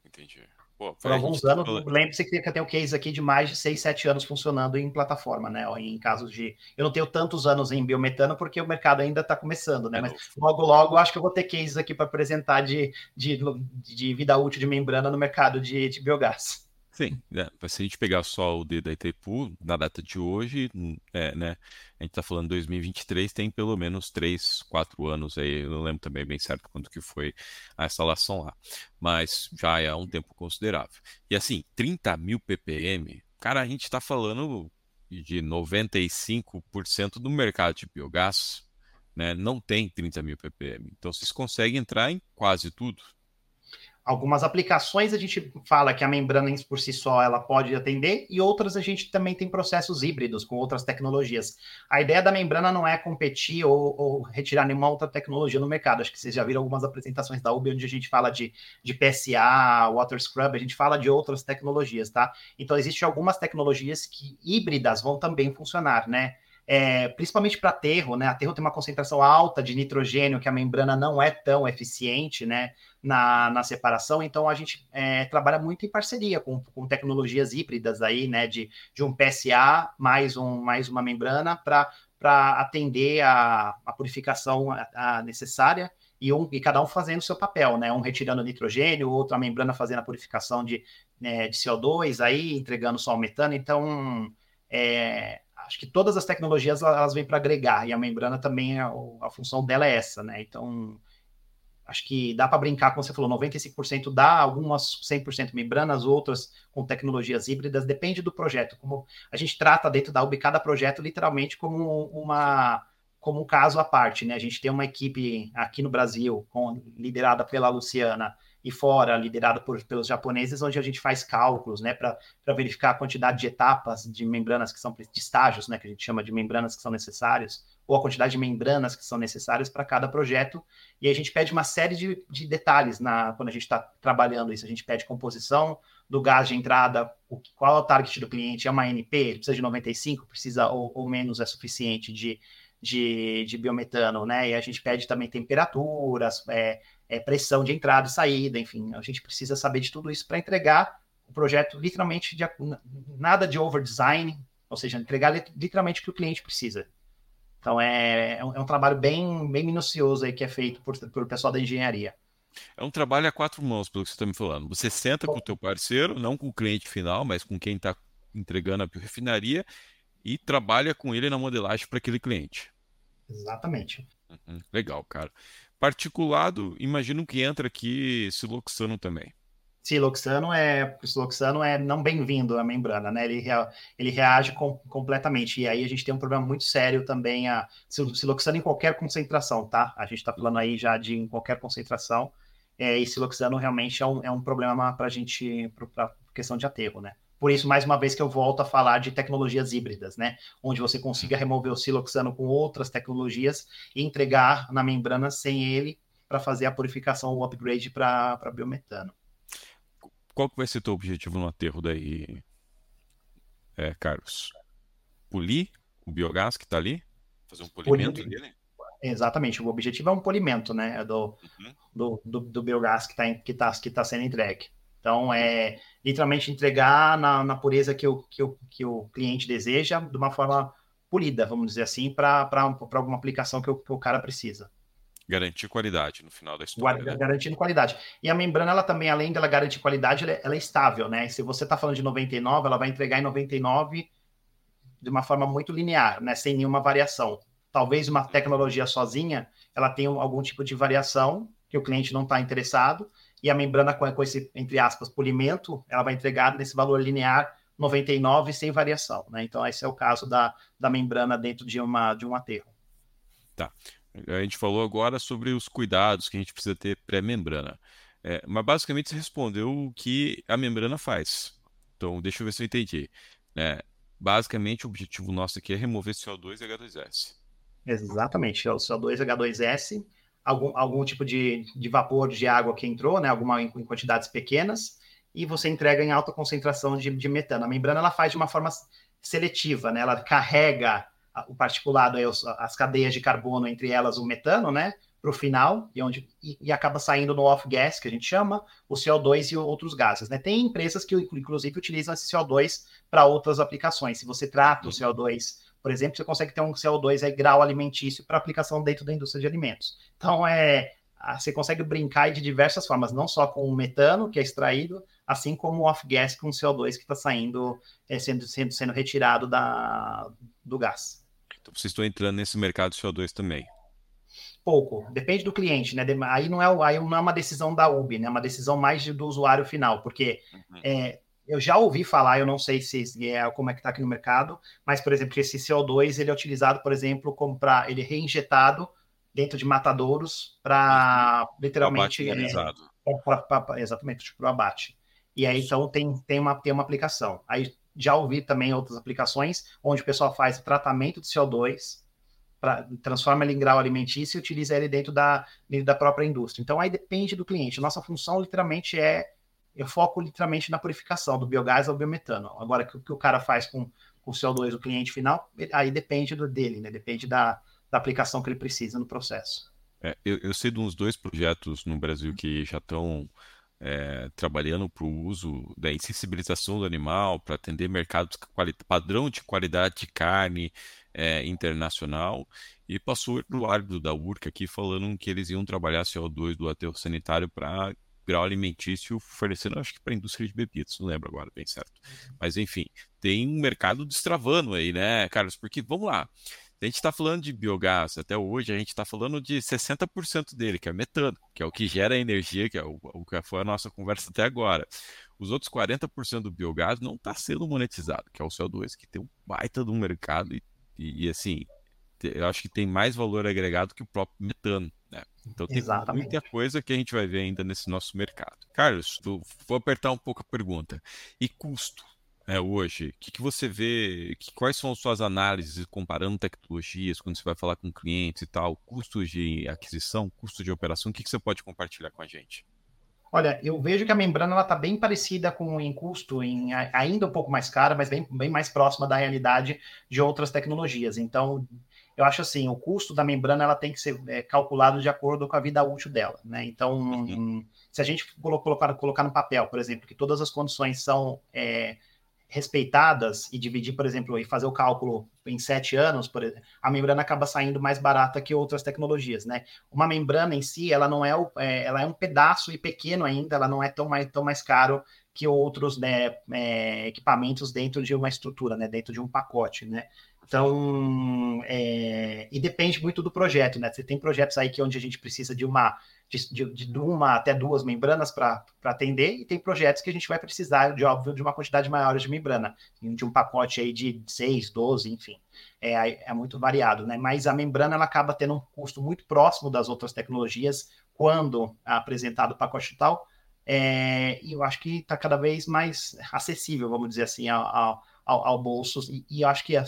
Entendi. Pô, Por alguns anos, lembre-se que tem um case aqui de mais de 6, 7 anos funcionando em plataforma, né? Em casos de. Eu não tenho tantos anos em biometano porque o mercado ainda está começando, né? É Mas logo, logo, acho que eu vou ter cases aqui para apresentar de, de, de, vida útil de membrana no mercado de, de biogás. Sim, é, se a gente pegar só o D da Itaipu, na data de hoje, é, né, a gente está falando 2023, tem pelo menos 3, 4 anos aí, eu não lembro também bem certo quando que foi a instalação lá, mas já é um tempo considerável. E assim, 30 mil ppm, cara, a gente está falando de 95% do mercado de biogás, né, não tem 30 mil ppm, então vocês conseguem entrar em quase tudo, Algumas aplicações a gente fala que a membrana por si só ela pode atender e outras a gente também tem processos híbridos com outras tecnologias. A ideia da membrana não é competir ou, ou retirar nenhuma outra tecnologia no mercado. Acho que vocês já viram algumas apresentações da UB onde a gente fala de, de PSA, Water Scrub, a gente fala de outras tecnologias, tá? Então existem algumas tecnologias que híbridas vão também funcionar, né? É, principalmente para aterro, né? Aterro tem uma concentração alta de nitrogênio, que a membrana não é tão eficiente, né? Na, na separação, então a gente é, trabalha muito em parceria com, com tecnologias híbridas aí, né? De, de um PSA mais, um, mais uma membrana para atender a, a purificação a, a necessária e, um, e cada um fazendo o seu papel, né? Um retirando nitrogênio, outro a membrana fazendo a purificação de, né, de CO2, aí entregando só o metano. Então, é, acho que todas as tecnologias elas vêm para agregar e a membrana também a, a, função dela é essa, né? Então acho que dá para brincar, como você falou, 95% dá, algumas 100% membranas, outras com tecnologias híbridas, depende do projeto. Como a gente trata dentro da UB cada projeto literalmente como uma como um caso à parte, né? A gente tem uma equipe aqui no Brasil, com, liderada pela Luciana, e fora, liderado por, pelos japoneses, onde a gente faz cálculos, né, para verificar a quantidade de etapas de membranas que são de estágios, né, que a gente chama de membranas que são necessários, ou a quantidade de membranas que são necessárias para cada projeto. E a gente pede uma série de, de detalhes na, quando a gente está trabalhando isso. A gente pede composição do gás de entrada, o, qual é o target do cliente, é uma NP, ele precisa de 95, precisa ou, ou menos é suficiente de, de, de, biometano, né? E a gente pede também temperaturas, é, é, pressão de entrada e saída, enfim, a gente precisa saber de tudo isso para entregar o projeto literalmente de, nada de over design, ou seja, entregar literalmente o que o cliente precisa. Então é, é, um, é um trabalho bem, bem minucioso aí que é feito por, por pessoal da engenharia. É um trabalho a quatro mãos, pelo que você está me falando. Você senta com o teu parceiro, não com o cliente final, mas com quem está entregando a refinaria e trabalha com ele na modelagem para aquele cliente. Exatamente. Uhum, legal, cara. Particulado, imagino que entra aqui siloxano também. Siloxano é, siloxano é não bem-vindo à membrana, né? Ele, rea, ele reage com, completamente. E aí a gente tem um problema muito sério também, a siloxano em qualquer concentração, tá? A gente está falando aí já de em qualquer concentração. É, e siloxano realmente é um, é um problema para a gente, para questão de aterro, né? Por isso, mais uma vez que eu volto a falar de tecnologias híbridas, né? Onde você consiga remover o siloxano com outras tecnologias e entregar na membrana sem ele para fazer a purificação ou upgrade para biometano. Qual que vai ser o teu objetivo no aterro daí, é, Carlos? Polir o biogás que está ali? Fazer um polimento Polir... dele? Exatamente, o objetivo é um polimento, né? Do, uhum. do, do, do, biogás que está que tá, que tá sendo entregue. Então, é literalmente entregar na, na pureza que o, que, o, que o cliente deseja, de uma forma polida, vamos dizer assim, para alguma aplicação que o, que o cara precisa. Garantir qualidade no final da história. Né? Garantindo qualidade. E a membrana, ela também, além dela garantir qualidade, ela é, ela é estável, né? Se você está falando de 99, ela vai entregar em 99 de uma forma muito linear, né? Sem nenhuma variação. Talvez uma tecnologia sozinha, ela tenha algum tipo de variação que o cliente não está interessado, e a membrana com, com esse, entre aspas, polimento, ela vai entregar nesse valor linear 99 sem variação, né? Então esse é o caso da, da membrana dentro de, uma, de um aterro. Tá. A gente falou agora sobre os cuidados que a gente precisa ter pré-membrana. É, mas basicamente você respondeu o que a membrana faz. Então, deixa eu ver se eu entendi. É, basicamente, o objetivo nosso aqui é remover CO2 e H2S. Exatamente, é o CO2 e H2S algum, algum tipo de, de vapor de água que entrou, né, alguma em, em quantidades pequenas, e você entrega em alta concentração de, de, metano. A membrana ela faz de uma forma seletiva, né, ela carrega o particulado, aí, as cadeias de carbono, entre elas o metano, né, para o final, e, onde, e, e, acaba saindo no off-gas, que a gente chama, o CO2 e outros gases. Né? Tem empresas que, inclusive, utilizam esse CO2 para outras aplicações. Se você trata o CO2 por exemplo, você consegue ter um CO2 aí, grau alimentício para aplicação dentro da indústria de alimentos. Então, é, você consegue brincar de diversas formas, não só com o metano que é extraído, assim como o off-gas com o CO2 que está saindo, é, sendo, sendo, sendo retirado da, do gás. Então, vocês estão entrando nesse mercado de CO2 também? Pouco, depende do cliente, né? Aí não é, aí não é uma decisão da UB, né? É uma decisão mais do usuário final, porque uhum. é, eu já ouvi falar, eu não sei se é como é que está aqui no mercado, mas, por exemplo, esse CO2 ele é utilizado, por exemplo, como para ele é reinjetado dentro de matadouros para uhum. literalmente. É, pra, pra, pra, exatamente, para o abate. E aí, então, tem, tem, uma, tem uma aplicação. Aí já ouvi também outras aplicações onde o pessoal faz o tratamento de CO2, pra, transforma ele em grau alimentício e utiliza ele dentro da, dentro da própria indústria. Então, aí depende do cliente. Nossa função, literalmente, é eu foco literalmente na purificação do biogás ao biometano. Agora, o que o cara faz com, com o CO2 do cliente final, aí depende do dele, né? Depende da, da aplicação que ele precisa no processo. É, eu, eu, sei de uns dois projetos no Brasil que já estão é, trabalhando para o uso da insensibilização do animal, para atender mercados padrão de qualidade de carne é, internacional, e passou o árbitro da URCA aqui falando que eles iam trabalhar CO2 do aterro sanitário para grau alimentício fornecendo, acho que para a indústria de bebidas, não lembro agora bem certo. Uhum. Mas enfim, tem um mercado destravando aí, né, Carlos? Porque vamos lá. A gente está falando de biogás até hoje, a gente está falando de 60% dele, que é metano, que é o que gera energia, que é o, o que foi a nossa conversa até agora. Os outros 40% do biogás não está sendo monetizado, que é o CO2, que tem um baita do mercado e, e, e assim, eu acho que tem mais valor agregado que o próprio metano. Né? Então tem Exatamente. muita coisa que a gente vai ver ainda nesse nosso mercado. Carlos, vou apertar um pouco a pergunta. E custo? É, hoje, o que, que, você vê, que, quais são as suas análises comparando tecnologias, quando você vai falar com clientes e tal, custos de aquisição, custo de operação, o que, que você pode compartilhar com a gente? Olha, eu vejo que a membrana está bem parecida com em custo, em, ainda um pouco mais cara, mas bem, bem mais próxima da realidade de outras tecnologias. Então, eu acho assim, o custo da membrana ela tem que ser é, calculado de acordo com a vida útil dela, né? Então, uhum. se a gente colocar, colocar no papel, por exemplo, que todas as condições são é, respeitadas e dividir, por exemplo, e fazer o cálculo em sete anos, por exemplo, a membrana acaba saindo mais barata que outras tecnologias, né? Uma membrana em si, ela não é, o, é ela é um pedaço e pequeno ainda, ela não é tão mais, tão mais caro que outros né, é, equipamentos dentro de uma estrutura, né, dentro de um pacote, né? Então, é, e depende muito do projeto, né? Você tem projetos aí que onde a gente precisa de uma de, de, uma até duas membranas para atender, e tem projetos que a gente vai precisar, de óbvio, de uma quantidade maior de membrana, de um pacote aí de 6, 12, enfim. É, é muito variado, né? Mas a membrana ela acaba tendo um custo muito próximo das outras tecnologias quando apresentado o pacote tal, é, e eu acho que está cada vez mais acessível, vamos dizer assim, ao, ao, ao bolso, e, e eu acho que a,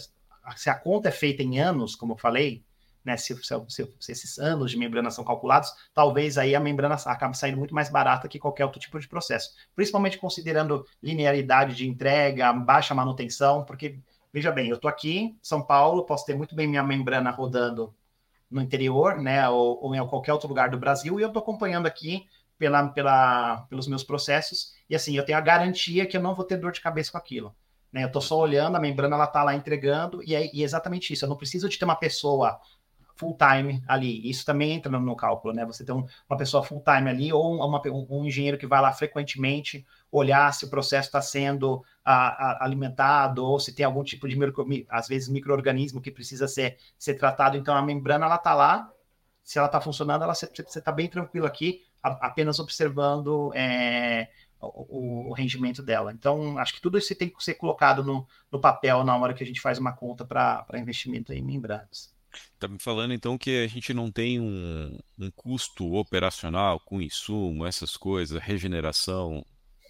se a conta é feita em anos, como eu falei, né, se, se, se, esses anos de membrana são calculados, talvez aí a membrana acabe saindo muito mais barata que qualquer outro tipo de processo. Principalmente considerando linearidade de entrega, baixa manutenção, porque, veja bem, eu estou aqui em São Paulo, posso ter muito bem minha membrana rodando no interior, né, ou, ou em qualquer outro lugar do Brasil, e eu estou acompanhando aqui pela, pela, pelos meus processos, e assim, eu tenho a garantia que eu não vou ter dor de cabeça com aquilo. Né? Eu estou só olhando, a membrana ela está lá entregando, e é, e é exatamente isso. Eu não preciso de ter uma pessoa full time ali. Isso também entra no, no cálculo, né? Você tem um, uma pessoa full time ali ou uma, um, um, engenheiro que vai lá frequentemente olhar se o processo está sendo a, a, alimentado ou se tem algum tipo de, micro, às vezes, microorganismo que precisa ser, ser tratado. Então, a membrana, ela está lá. Se ela está funcionando, ela, você está bem tranquilo aqui, a, apenas observando é, o, o, rendimento dela. Então, acho que tudo isso tem que ser colocado no, no papel na hora que a gente faz uma conta para investimento em membranas. Está me falando então que a gente não tem um, um custo operacional com insumo, essas coisas, regeneração,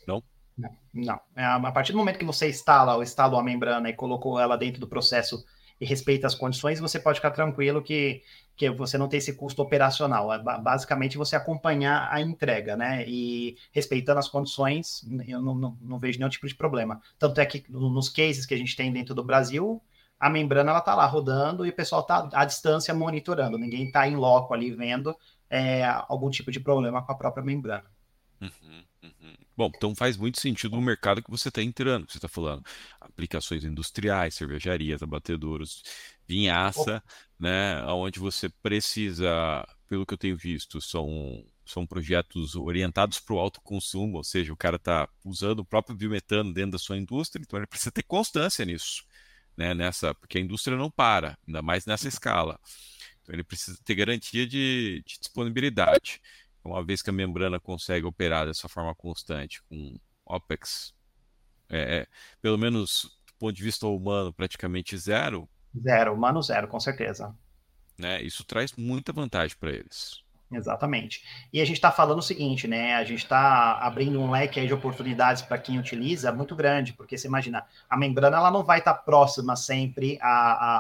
não? Não, não. É, a partir do momento que você instala ou instalou a membrana e colocou ela dentro do processo e respeita as condições, você pode ficar tranquilo que, que você não tem esse custo operacional. É basicamente você acompanhar a entrega, né? E respeitando as condições, eu não, não, não vejo nenhum tipo de problema. Tanto é que nos cases que a gente tem dentro do Brasil, a membrana ela tá lá rodando e o pessoal tá à distância monitorando. Ninguém está em loco ali vendo é, algum tipo de problema com a própria membrana. Uhum. Bom, então faz muito sentido no mercado que você está entrando, que você está falando. Aplicações industriais, cervejarias, abatedouros, vinhaça, oh. né? Onde você precisa, pelo que eu tenho visto, são, são projetos orientados para o alto consumo, ou seja, o cara está usando o próprio biometano dentro da sua indústria, então ele precisa ter constância nisso né, nessa, porque a indústria não para, ainda mais nessa escala. Então ele precisa ter garantia de, de disponibilidade. Uma vez que a membrana consegue operar dessa forma constante, com OPEX, é, é, pelo menos do ponto de vista humano, praticamente zero. Zero, humano zero, com certeza. Né, isso traz muita vantagem para eles. Exatamente. E a gente está falando o seguinte, né? A gente está abrindo um leque de oportunidades para quem utiliza muito grande, porque você imagina, a membrana ela não vai estar tá próxima sempre a,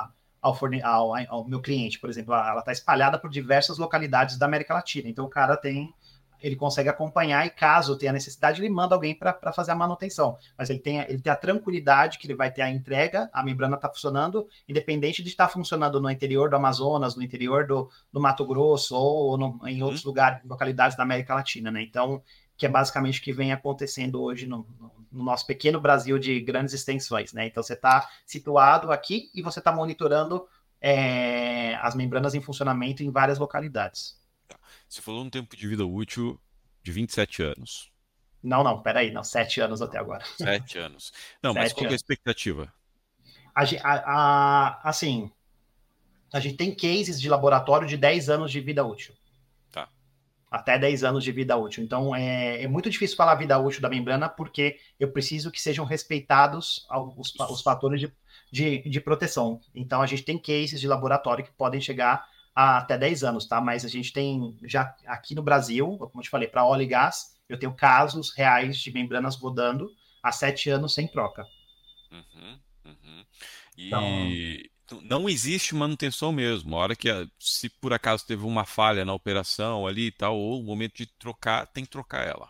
a ao, forne... ao, ao, meu cliente, por exemplo, ela está espalhada por diversas localidades da América Latina. Então o cara tem ele consegue acompanhar e caso tenha necessidade, ele manda alguém para fazer a manutenção. Mas ele tem, ele tem a tranquilidade que ele vai ter a entrega, a membrana está funcionando, independente de estar funcionando no interior do Amazonas, no interior do, do Mato Grosso ou no, em outros uhum. lugares, localidades da América Latina, né? Então, que é basicamente o que vem acontecendo hoje no, no nosso pequeno Brasil de grandes extensões, né? Então, você está situado aqui e você está monitorando é, as membranas em funcionamento em várias localidades. Você falou um tempo de vida útil de 27 anos. Não, não, peraí, não, sete anos até agora. Sete [laughs] anos. Não, sete mas qual é a expectativa? A, a, a, assim, a gente tem cases de laboratório de 10 anos de vida útil. Até 10 anos de vida útil. Então, é, é muito difícil falar vida útil da membrana, porque eu preciso que sejam respeitados os, os fatores de, de, de proteção. Então, a gente tem cases de laboratório que podem chegar há até 10 anos, tá? Mas a gente tem já aqui no Brasil, como eu te falei, para óleo e gás, eu tenho casos reais de membranas rodando há 7 anos sem troca. Uhum, uhum. E então... não existe manutenção mesmo. A hora que, se por acaso teve uma falha na operação ali e tal, ou o momento de trocar, tem que trocar ela.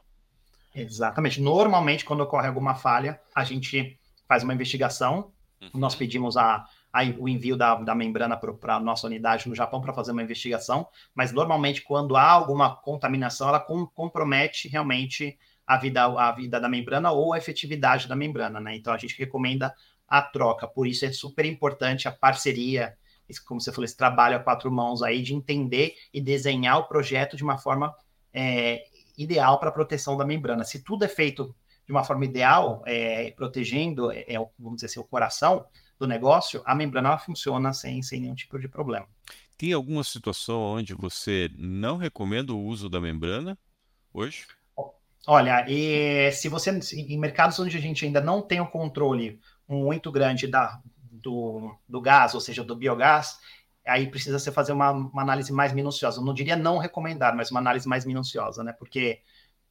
Exatamente. Normalmente, quando ocorre alguma falha, a gente faz uma investigação. Uhum. Nós pedimos a, aí o envio da, da membrana para a nossa unidade no Japão para fazer uma investigação, mas normalmente quando há alguma contaminação, ela com, compromete realmente a vida, a vida da membrana ou a efetividade da membrana, né? Então a gente recomenda a troca, por isso é super importante a parceria, como você falou, esse trabalho a quatro mãos aí de entender e desenhar o projeto de uma forma é, ideal para a proteção da membrana. Se tudo é feito de uma forma ideal, é, protegendo, é, é vamos dizer assim, o coração, do negócio, a membrana funciona sem, sem nenhum tipo de problema. Tem alguma situação onde você não recomenda o uso da membrana hoje? Olha, e se você em mercados onde a gente ainda não tem o controle muito grande da, do, do gás, ou seja, do biogás, aí precisa você fazer uma, uma análise mais minuciosa. Eu não diria não recomendar, mas uma análise mais minuciosa, né? Porque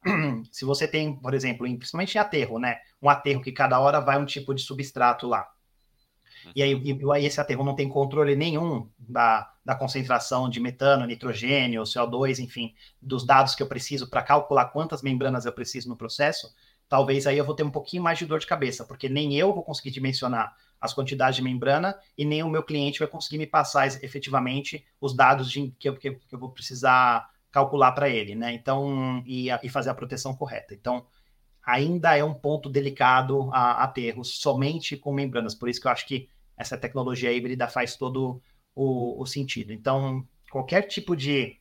[clears throat] se você tem, por exemplo, em, principalmente em aterro, né? Um aterro que cada hora vai um tipo de substrato lá. E aí, e aí esse aterro não tem controle nenhum da, da concentração de metano, nitrogênio, CO2, enfim, dos dados que eu preciso para calcular quantas membranas eu preciso no processo, talvez aí eu vou ter um pouquinho mais de dor de cabeça, porque nem eu vou conseguir dimensionar as quantidades de membrana e nem o meu cliente vai conseguir me passar efetivamente os dados de, que, eu, que, eu vou precisar calcular para ele, né? Então, e, e, fazer a proteção correta. Então, ainda é um ponto delicado a aterros somente com membranas. Por isso que eu acho que essa tecnologia híbrida faz todo o, o sentido. Então, qualquer tipo de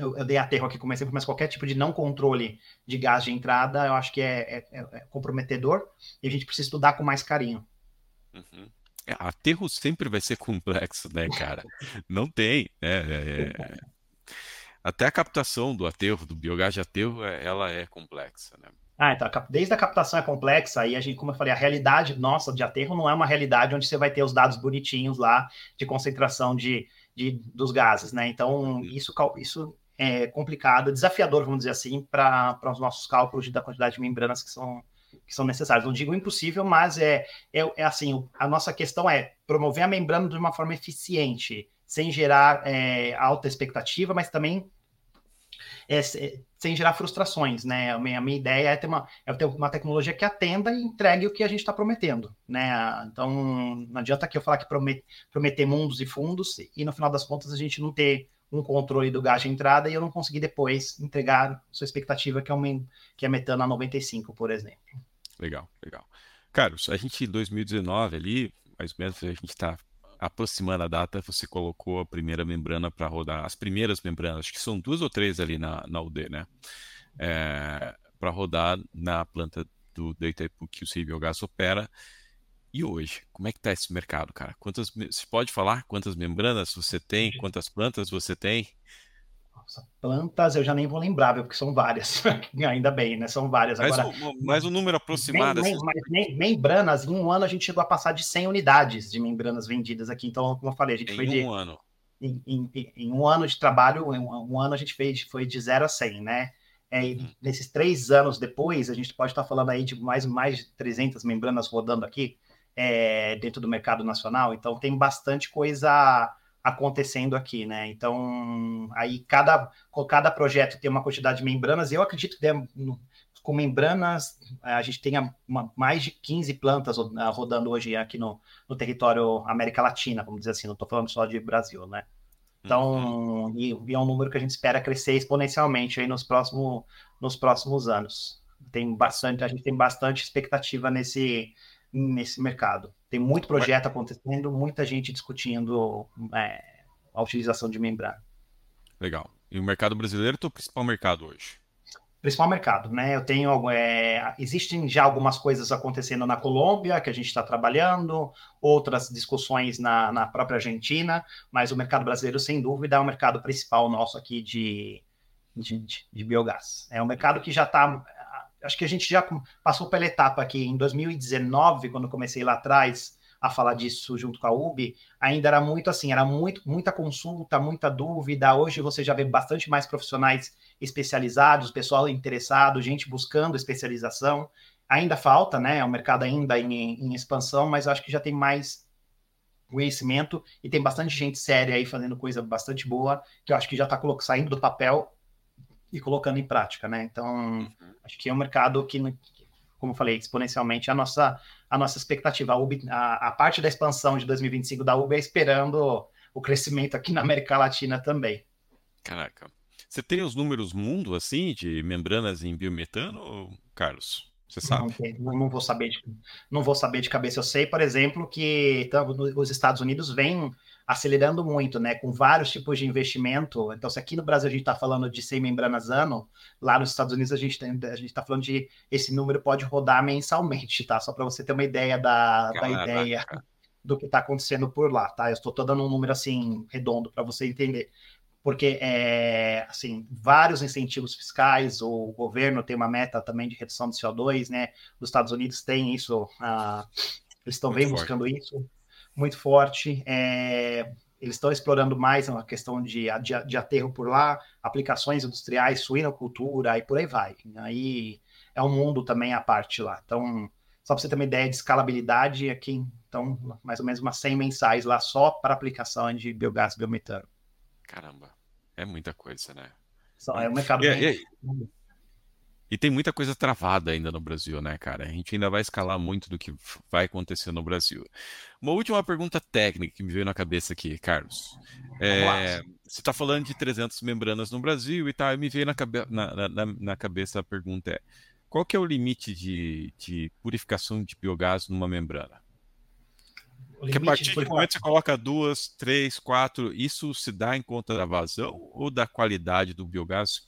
eu, eu, dei aterro aqui como exemplo, mas qualquer tipo de não controle de gás de entrada, eu acho que é, é, é comprometedor e a gente precisa estudar com mais carinho. Uhum. É, aterro sempre vai ser complexo, né, cara? Não tem, né? É, é... Até a captação do aterro, do biogás de aterro, é, ela é complexa, né? Ah, então, desde a captação é complexa, e a gente, como eu falei, a realidade nossa de aterro não é uma realidade onde você vai ter os dados bonitinhos lá de concentração de, de dos gases, né? Então, uhum. isso, isso é complicado, desafiador, vamos dizer assim, para os nossos cálculos da quantidade de membranas que são, que são necessários. Não digo impossível, mas é, é, é assim, a nossa questão é promover a membrana de uma forma eficiente, sem gerar é, alta expectativa, mas também é, sem gerar frustrações, né? A minha, a minha, ideia é ter, uma, é ter uma tecnologia que atenda e entregue o que a gente está prometendo, né? Então, não adianta aqui eu falar que promet, prometer mundos e fundos e no final das contas a gente não ter um controle do gás de entrada e eu não conseguir depois entregar sua expectativa que é, que é metano a 95, por exemplo. Legal, legal. Carlos, a gente em 2019 ali, mais ou menos, a gente está aproximando a data, você colocou a primeira membrana para rodar, as primeiras membranas, acho que são duas ou três ali na, na UD, né? É, para rodar na planta do, do que o Civil Gás opera. E hoje, como é que está esse mercado, cara? Quantas, você pode falar quantas membranas você tem, quantas plantas você tem? Nossa, plantas eu já nem vou lembrar, porque são várias. [laughs] Ainda bem, né? São várias. Mas, Agora, o, mas o número aproximado. Mem, mem, membranas, em um ano a gente chegou a passar de 100 unidades de membranas vendidas aqui. Então, como eu falei, a gente em foi um de. ano. Em, em, em, um ano de trabalho, em um, um, ano a gente fez, foi de 0 a 100, né? É, uhum. Nesses três anos depois, a gente pode estar falando aí de mais, mais de 300 membranas rodando aqui é, dentro do mercado nacional. Então, tem bastante coisa acontecendo aqui, né? Então, aí cada, cada projeto tem uma quantidade de membranas, e eu acredito que com membranas a gente tenha uma, mais de 15 plantas rodando hoje aqui no, no território América Latina, vamos dizer assim, não estou falando só de Brasil, né? Então, uhum. e, e, é um número que a gente espera crescer exponencialmente aí nos, próximo, nos próximos anos. Tem bastante, a gente tem bastante expectativa nesse, nesse mercado. Tem muito projeto acontecendo, muita gente discutindo é, a utilização de membrana. Legal. E o mercado brasileiro é o principal mercado hoje? Principal mercado, né? Eu tenho. É, existem já algumas coisas acontecendo na Colômbia que a gente está trabalhando, outras discussões na, na própria Argentina, mas o mercado brasileiro, sem dúvida, é o mercado principal nosso aqui de, de, de, de biogás. É um mercado que já está acho que a gente já passou pela etapa aqui em 2019, quando comecei lá atrás a falar disso junto com a UB, ainda era muito assim, era muito, muita consulta, muita dúvida. Hoje você já vê bastante mais profissionais especializados, pessoal interessado, gente buscando especialização. Ainda falta, né? É um mercado ainda em, em expansão, mas acho que já tem mais conhecimento e tem bastante gente séria aí fazendo coisa bastante boa, que eu acho que já está saindo do papel e colocando em prática, né? Então, uhum. acho que é um mercado que, como eu falei, exponencialmente a nossa, a nossa expectativa. A, UB, a, a parte da expansão de 2025 da UB é esperando o crescimento aqui na América Latina também. Caraca. Você tem os números mundo, assim, de membranas em biometano, Carlos? Você sabe? Não, não, vou saber de, não vou saber de cabeça. Eu sei, por exemplo, que então, os Estados Unidos vêm acelerando muito, né? Com vários tipos de investimento. Então, se aqui no Brasil a gente está falando de 100 membranas ano, lá nos Estados Unidos a gente está falando de esse número pode rodar mensalmente, tá? Só para você ter uma ideia da, da ideia do que está acontecendo por lá, tá? Eu estou dando um número assim redondo para você entender porque é, assim, vários incentivos fiscais, o governo tem uma meta também de redução do CO2, né? Os Estados Unidos têm isso, uh, eles estão bem buscando isso, muito forte. É, eles estão explorando mais a questão de, de, de, aterro por lá, aplicações industriais, suinocultura e por aí vai. Aí é um mundo também à parte lá. Então, só para você ter uma ideia de escalabilidade, aqui, então, mais ou menos umas 100 mensais lá só para aplicação de biogás biometano. Caramba, é muita coisa, né? Só é um mercado. E, bem... e, e, tem muita coisa travada ainda no Brasil, né, cara? A gente ainda vai escalar muito do que vai acontecer no Brasil. Uma última pergunta técnica que me veio na cabeça aqui, Carlos. É, você está falando de 300 membranas no Brasil e tal, e me veio na, cabe na, na, na cabeça a pergunta é: qual que é o limite de, de purificação de biogás numa membrana? Porque a partir do momento que você coloca duas, três, quatro, isso se dá em conta da vazão ou da qualidade do biogás?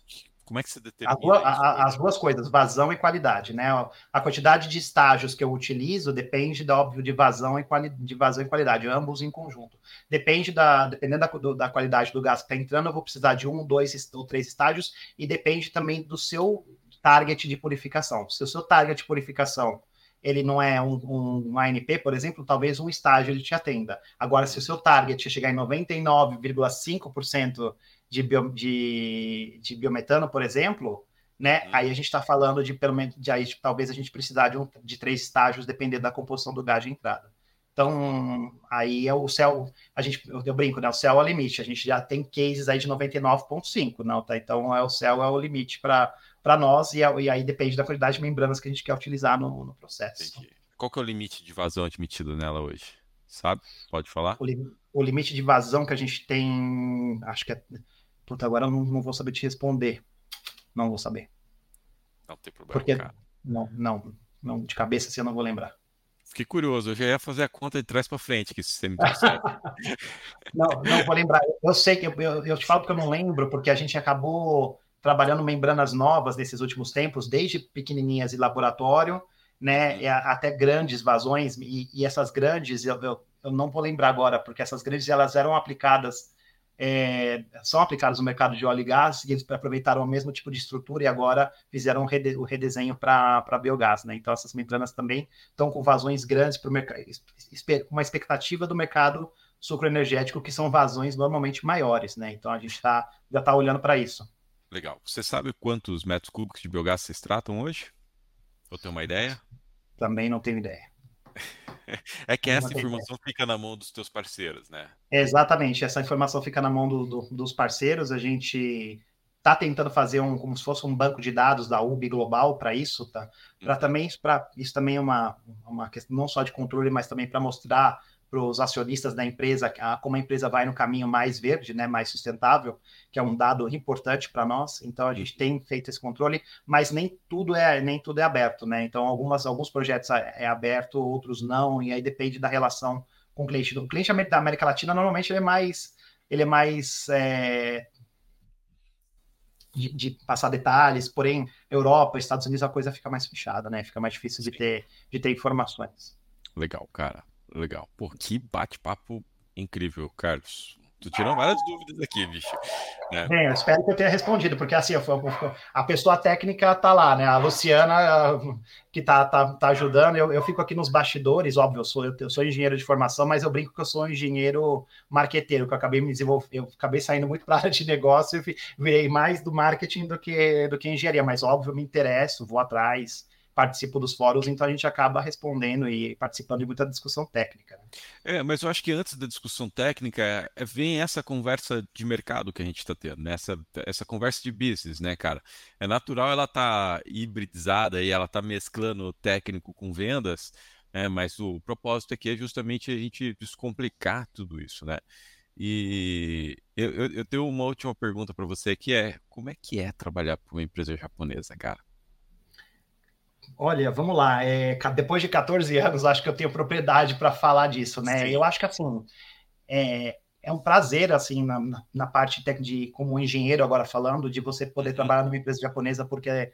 Como é que você determina? As, a, as duas coisas, vazão e qualidade, né? A quantidade de estágios que eu utilizo depende, da, óbvio, de vazão e, quali, de vazão e qualidade, ambos em conjunto. Depende da, dependendo da, do, da qualidade do gás que está entrando, eu vou precisar de um, dois ou três estágios, e depende também do seu target de purificação. Se o seu target de purificação ele não é um, um, ANP, por exemplo, talvez um estágio ele te atenda. Agora, se o seu target chegar em 99,5% de, bio, de, de biometano, por exemplo, né? Uhum. Aí a gente está falando de pelo menos de aí talvez a gente precisar de, um, de três estágios, dependendo da composição do gás de entrada. Então, aí é o céu, a gente, eu, brinco, né? O céu é o limite. A gente já tem cases aí de 99,5, não, tá? Então, é o céu é o limite para para nós, e, e, aí depende da quantidade de membranas que a gente quer utilizar no, no processo. Entendi. Qual que é o limite de vazão admitido nela hoje? Sabe? Pode falar? O, li, o limite de vazão que a gente tem, acho que é. Puta, agora eu não, não vou saber te responder. Não vou saber. Não tem problema. Porque, cara. Não, não, não, de cabeça assim eu não vou lembrar. Fiquei curioso, eu já ia fazer a conta de trás para frente, que você me [laughs] Não, não vou lembrar. Eu sei que eu, eu, eu, te falo porque eu não lembro, porque a gente acabou trabalhando membranas novas nesses últimos tempos, desde pequenininhas de laboratório, né, uhum. até grandes vazões, e, e essas grandes, eu, eu, eu, não vou lembrar agora, porque essas grandes, elas eram aplicadas, é, são aplicadas no mercado de óleo e gás, e eles aproveitaram o mesmo tipo de estrutura e agora fizeram o redesenho para biogás, né, então essas membranas também estão com vazões grandes para o mercado, uma expectativa do mercado sucroenergético, que são vazões normalmente maiores, né, então a gente tá, já está olhando para isso. Legal. Você sabe quantos metros cúbicos de biogás vocês tratam hoje? Ou tem uma ideia? Também não tenho ideia. É que essa informação fica na mão dos teus parceiros, né? Exatamente, essa informação fica na mão do, do, dos parceiros. A gente está tentando fazer um como se fosse um banco de dados da UB global para isso, tá? Para uhum. também para isso também é uma uma questão não só de controle, mas também para mostrar para os acionistas da empresa, como a empresa vai no caminho mais verde, né, mais sustentável, que é um dado importante para nós. Então a gente tem feito esse controle, mas nem tudo é nem tudo é aberto, né? Então algumas alguns projetos é, é aberto, outros não, e aí depende da relação com o cliente. O cliente da América Latina normalmente ele é mais ele é mais é, de, de, passar detalhes, porém Europa, Estados Unidos a coisa fica mais fechada, né? Fica mais difícil de ter de ter informações. Legal, cara. Legal. Pô, que bate-papo incrível, Carlos. Tu tirou várias dúvidas aqui, bicho. Né? Bem, eu espero que eu tenha respondido, porque assim, a pessoa técnica tá lá, né? A Luciana, que tá, tá, tá ajudando, eu, eu fico aqui nos bastidores, óbvio, eu sou, eu sou engenheiro de formação, mas eu brinco que eu sou engenheiro marqueteiro, que eu acabei me desenvolvendo, eu acabei saindo muito para a [laughs] área de negócio e virei mais do marketing do que, do que engenharia, mas óbvio, eu me interesso, vou atrás participo dos fóruns, então a gente acaba respondendo e participando de muita discussão técnica. Né? É, mas eu acho que antes da discussão técnica, é, vem essa conversa de mercado que a gente está tendo, né? essa, essa conversa de business, né, cara? É natural ela tá hibridizada e ela tá mesclando técnico com vendas, né? mas o propósito aqui é justamente a gente descomplicar tudo isso, né? E eu, eu, eu tenho uma última pergunta para você que é como é que é trabalhar para uma empresa japonesa, cara? Olha, vamos lá. É, depois de 14 anos, acho que eu tenho propriedade para falar disso, né? Sim. Eu acho que assim é, é um prazer, assim, na, na parte de como engenheiro agora falando, de você poder uhum. trabalhar numa empresa japonesa, porque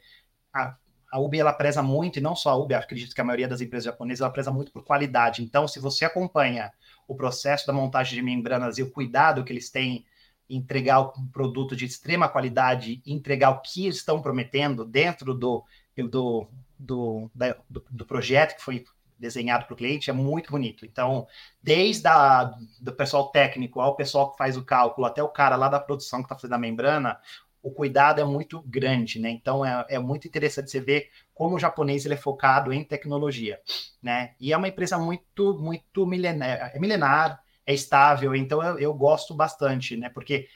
a, a ela preza muito, e não só a Ubi, acredito que a maioria das empresas japonesas ela preza muito por qualidade. Então, se você acompanha o processo da montagem de membranas e o cuidado que eles têm em entregar um produto de extrema qualidade, entregar o que estão prometendo dentro do, do, do, da, do, do projeto que foi desenhado para o cliente, é muito bonito. Então, desde a, do pessoal técnico ao pessoal que faz o cálculo, até o cara lá da produção que está fazendo a membrana, o cuidado é muito grande, né? Então é, é muito interessante você ver como o japonês ele é focado em tecnologia, né? E é uma empresa muito, muito milenar, é milenar, é estável, então eu, eu gosto bastante, né? Porque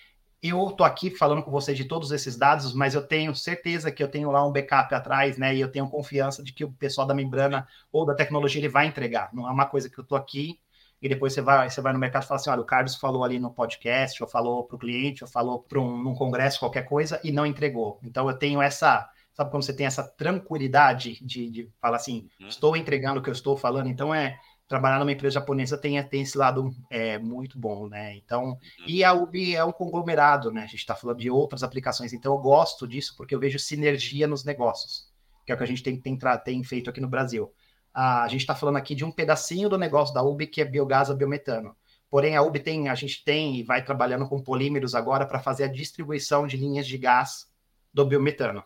eu tô aqui falando com você de todos esses dados, mas eu tenho certeza que eu tenho lá um backup atrás, né? E eu tenho confiança de que o pessoal da membrana ou da tecnologia ele vai entregar. Não é uma coisa que eu tô aqui e depois você vai, você vai no mercado e fala assim: olha, o Carlos falou ali no podcast, ou falou para o cliente, ou falou para um num congresso, qualquer coisa, e não entregou. Então eu tenho essa. Sabe quando você tem essa tranquilidade de, de falar assim, uhum. estou entregando o que eu estou falando? Então é trabalhar numa empresa japonesa tem, tem esse lado é, muito bom, né? Então, uhum. e a UBI é um conglomerado, né? A gente está falando de outras aplicações, então eu gosto disso porque eu vejo sinergia nos negócios, que é o que a gente tem, tem, tem feito aqui no Brasil a, gente está falando aqui de um pedacinho do negócio da UB que é biogás a biometano. Porém, a UB tem, a gente tem e vai trabalhando com polímeros agora para fazer a distribuição de linhas de gás do biometano.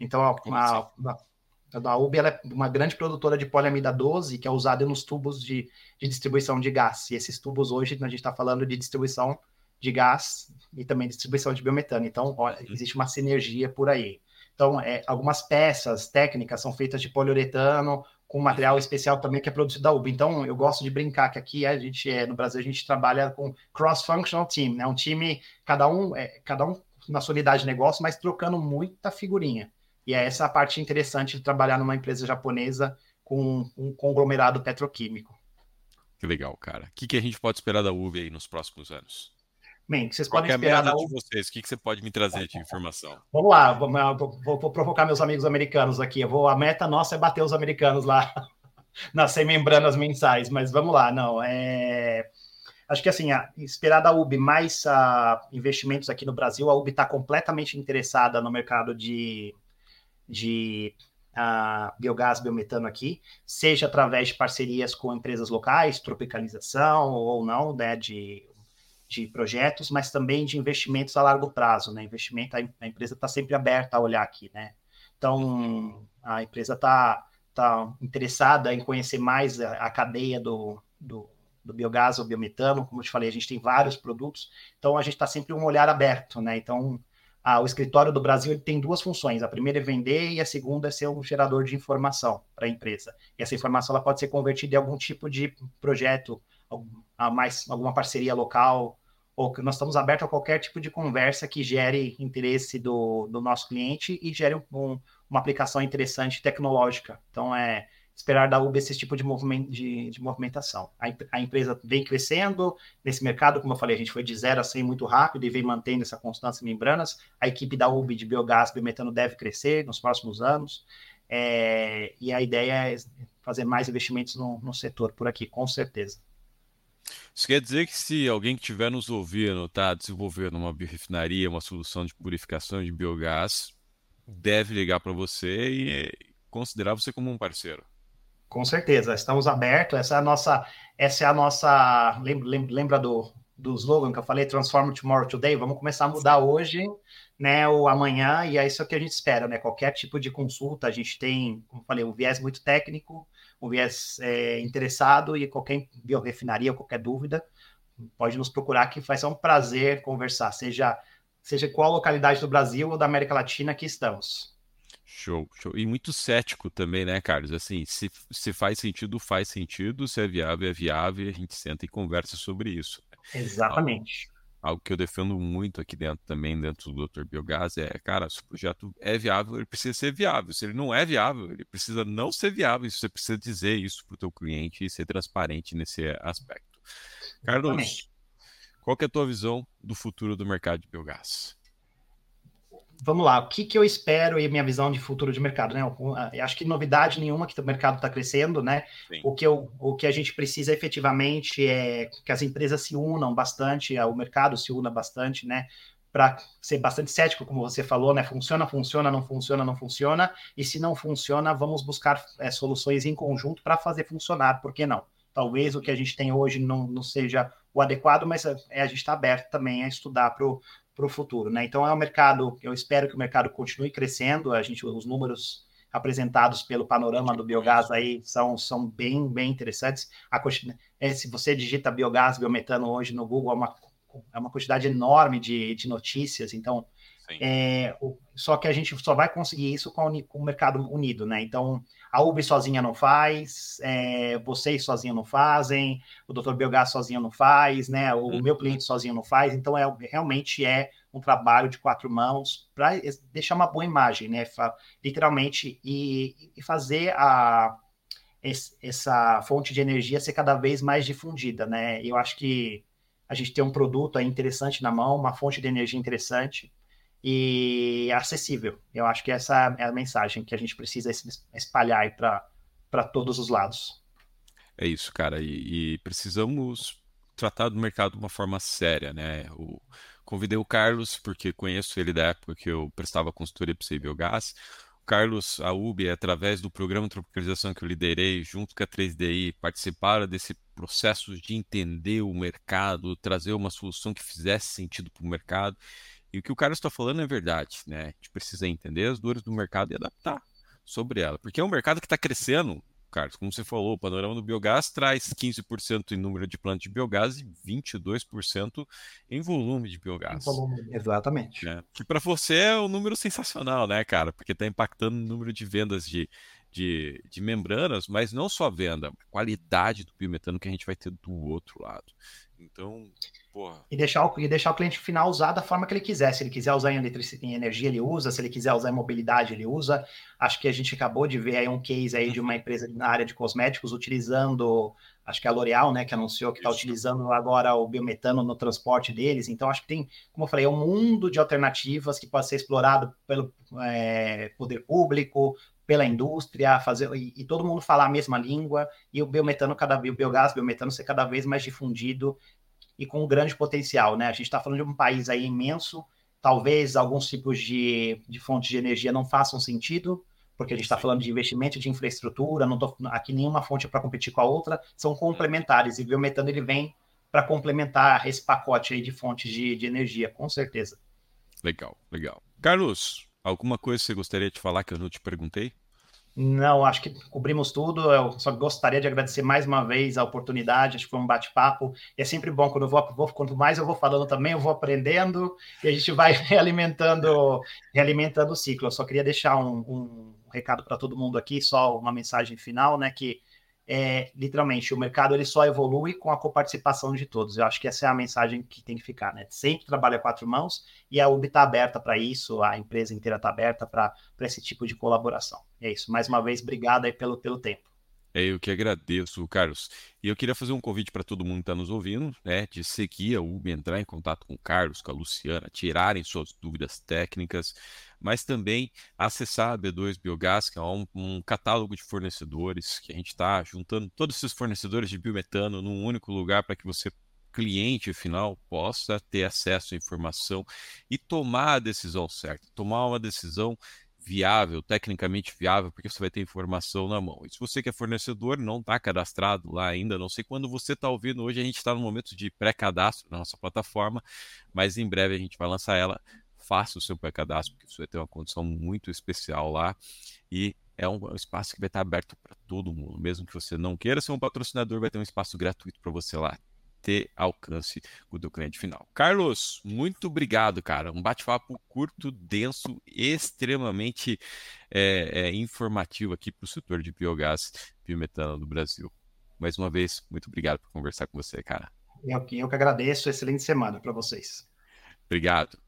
Então, a, a, a UB é uma grande produtora de poliamida 12 que é usada nos tubos de, de distribuição de gás. E esses tubos hoje a gente está falando de distribuição de gás e também distribuição de biometano. Então, olha, uhum. existe uma sinergia por aí. Então, é, algumas peças técnicas são feitas de poliuretano com material especial também que é produzido da UB. Então, eu gosto de brincar que aqui a gente é, no Brasil a gente trabalha com cross-functional team, né? Um time, cada um, é, cada um na sua unidade de negócio, mas trocando muita figurinha. E é essa a parte interessante de trabalhar numa empresa japonesa com um conglomerado petroquímico. Que legal, cara. O que, que a gente pode esperar da UV aí nos próximos anos? Bem, vocês Qual podem é a esperar. Da... de vocês? O que, que você pode me trazer de informação? Vamos lá, vou, vou, vou, provocar meus amigos americanos aqui. Eu vou, a meta nossa é bater os americanos lá [laughs] nas 100 membranas mensais, mas vamos lá, não. É... Acho que assim, a, esperar da UB mais uh, investimentos aqui no Brasil, a UB está completamente interessada no mercado de, de uh, biogás, biometano aqui, seja através de parcerias com empresas locais, tropicalização ou não, né, de de projetos, mas também de investimentos a largo prazo, né? Investimento, a, empresa está sempre aberta a olhar aqui, né? Então, a empresa está tá interessada em conhecer mais a, a cadeia do, do, do, biogás ou biometano, como eu te falei, a gente tem vários produtos, então a gente está sempre um olhar aberto, né? Então, a, o escritório do Brasil ele tem duas funções, a primeira é vender e a segunda é ser um gerador de informação para a empresa. E essa informação ela pode ser convertida em algum tipo de projeto, mais alguma parceria local, ou que nós estamos abertos a qualquer tipo de conversa que gere interesse do, do nosso cliente e gere um, uma aplicação interessante tecnológica. Então, é esperar da Uber esse tipo de, de, de movimentação. A, a, empresa vem crescendo nesse mercado, como eu falei, a gente foi de zero a 100 muito rápido e vem mantendo essa constância em membranas. A equipe da Uber de biogás, biometano deve crescer nos próximos anos. É, e a ideia é fazer mais investimentos no, no setor por aqui, com certeza. Isso quer dizer que se alguém que estiver nos ouvindo está desenvolvendo uma biorefinaria, uma solução de purificação de biogás, deve ligar para você e considerar você como um parceiro. Com certeza, estamos abertos. Essa é a nossa, essa é a nossa. Lembra, lembra do, do slogan que eu falei, Transform Tomorrow Today? Vamos começar a mudar hoje, né? Ou amanhã, e é isso que a gente espera, né? Qualquer tipo de consulta, a gente tem, como eu falei, um viés muito técnico, um viés é, interessado e qualquer biorefinaria, qualquer dúvida, pode nos procurar que vai ser um prazer conversar, seja, seja qual localidade do Brasil ou da América Latina que estamos. Show, show. E muito cético também, né, Carlos? Assim, se, se faz sentido, faz sentido, se é viável, é viável, a gente senta e conversa sobre isso. Exatamente algo que eu defendo muito aqui dentro também, dentro do Dr. Biogás, é, cara, se o projeto é viável, ele precisa ser viável. Se ele não é viável, ele precisa não ser viável. Você precisa dizer isso para o teu cliente e ser transparente nesse aspecto. Carlos, qual é a tua visão do futuro do mercado de biogás? Vamos lá, o que, que eu espero e minha visão de futuro de mercado, né? Eu, eu acho que novidade nenhuma que o mercado está crescendo, né? O que, eu, o que a gente precisa efetivamente é que as empresas se unam bastante, o mercado se una bastante, né? para ser bastante cético, como você falou, né? Funciona, funciona, não funciona, não funciona. E se não funciona, vamos buscar é, soluções em conjunto para fazer funcionar. Por que não? Talvez o que a gente tem hoje não, não seja o adequado, mas é, a gente está aberto também a estudar para o futuro, né? Então é um mercado, eu espero que o mercado continue crescendo. A gente, os números apresentados pelo panorama do biogás aí são, são bem, bem interessantes. A, é, se você digita biogás, biometano hoje no Google, é uma é uma quantidade enorme de, de notícias, então é, o, só que a gente só vai conseguir isso com, com, o mercado unido, né? Então a Uber sozinha não faz, é, vocês sozinhos não fazem, o Dr. Biogás sozinho não faz, né? O uhum. meu cliente sozinho não faz, então é realmente é um trabalho de quatro mãos para deixar uma boa imagem, né? Literalmente e, e fazer a essa fonte de energia ser cada vez mais difundida, né? Eu acho que a gente tem um produto aí interessante na mão, uma fonte de energia interessante e acessível. Eu acho que essa é a mensagem que a gente precisa espalhar para todos os lados. É isso, cara. E, e, precisamos tratar do mercado de uma forma séria, né? O, convidei o Carlos porque conheço ele da época que eu prestava consultoria para o Biogás. Carlos Aube, através do programa de tropicalização que eu liderei, junto com a 3DI, participaram desse processo de entender o mercado, trazer uma solução que fizesse sentido para o mercado. E o que o Carlos está falando é verdade, né? A gente precisa entender as dores do mercado e adaptar sobre ela, porque é um mercado que está crescendo Carlos. Como você falou, o panorama do biogás traz 15% em número de plantas de biogás e 22% em volume de biogás. Volume, exatamente. Né? Que para você é um número sensacional, né, cara? Porque está impactando o número de vendas de, de, de, membranas, mas não só venda, a qualidade do biometano que a gente vai ter do outro lado. Então, porra. E deixar, o, e deixar o cliente final usar da forma que ele quiser. Se ele quiser usar em, em energia, ele usa. Se ele quiser usar em mobilidade, ele usa. Acho que a gente acabou de ver aí um case aí de uma empresa na área de cosméticos utilizando, acho que é a L'Oréal, né, que anunciou que está utilizando agora o biometano no transporte deles. Então, acho que tem, como eu falei, é um mundo de alternativas que pode ser explorado pelo é, poder público, pela indústria, fazer e, e, todo mundo falar a mesma língua e o biometano cada vez, o biogás, o biometano ser cada vez mais difundido e com um grande potencial, né? A gente está falando de um país aí imenso, talvez alguns tipos de, de fontes de energia não façam sentido, porque a gente está falando de investimento de infraestrutura, não tô aqui nenhuma fonte para competir com a outra, são complementares, e o biometano ele vem para complementar esse pacote aí de fontes de, de energia, com certeza. Legal, legal. Carlos, Alguma coisa que você gostaria de falar que eu não te perguntei? Não, acho que cobrimos tudo. Eu só gostaria de agradecer mais uma vez a oportunidade. Acho que foi um bate-papo. É sempre bom quando eu vou, quanto mais eu vou falando também, eu vou aprendendo e a gente vai [laughs] realimentando, realimentando o ciclo. Eu só queria deixar um, um recado para todo mundo aqui, só uma mensagem final, né? Que é, literalmente, o mercado ele só evolui com a coparticipação de todos. Eu acho que essa é a mensagem que tem que ficar, né? Sempre trabalha quatro mãos e a UB está aberta para isso, a empresa inteira está aberta para esse tipo de colaboração. É isso. Mais uma vez, obrigado aí pelo, pelo tempo. É eu que agradeço, Carlos. E eu queria fazer um convite para todo mundo que está nos ouvindo, né, de seguir a UB, entrar em contato com o Carlos, com a Luciana, tirarem suas dúvidas técnicas, mas também acessar a B2 Biogás, que é um, um catálogo de fornecedores, que a gente está juntando todos esses fornecedores de biometano num único lugar para que você cliente final possa ter acesso à informação e tomar a decisão certa, tomar uma decisão viável, tecnicamente viável, porque você vai ter informação na mão. E se você que é fornecedor não está cadastrado lá ainda, não sei quando você está ouvindo hoje, a gente está no momento de pré-cadastro na nossa plataforma, mas em breve a gente vai lançar ela. Faça o seu pré-cadastro, porque você vai ter uma condição muito especial lá e é um espaço que vai estar aberto para todo mundo. Mesmo que você não queira ser um patrocinador, vai ter um espaço gratuito para você lá ter alcance com o teu cliente final. Carlos, muito obrigado, cara. Um bate-papo curto, denso, extremamente é, é, informativo aqui para o setor de biogás biometano do Brasil. Mais uma vez, muito obrigado por conversar com você, cara. Eu, eu que agradeço. Excelente semana para vocês. Obrigado.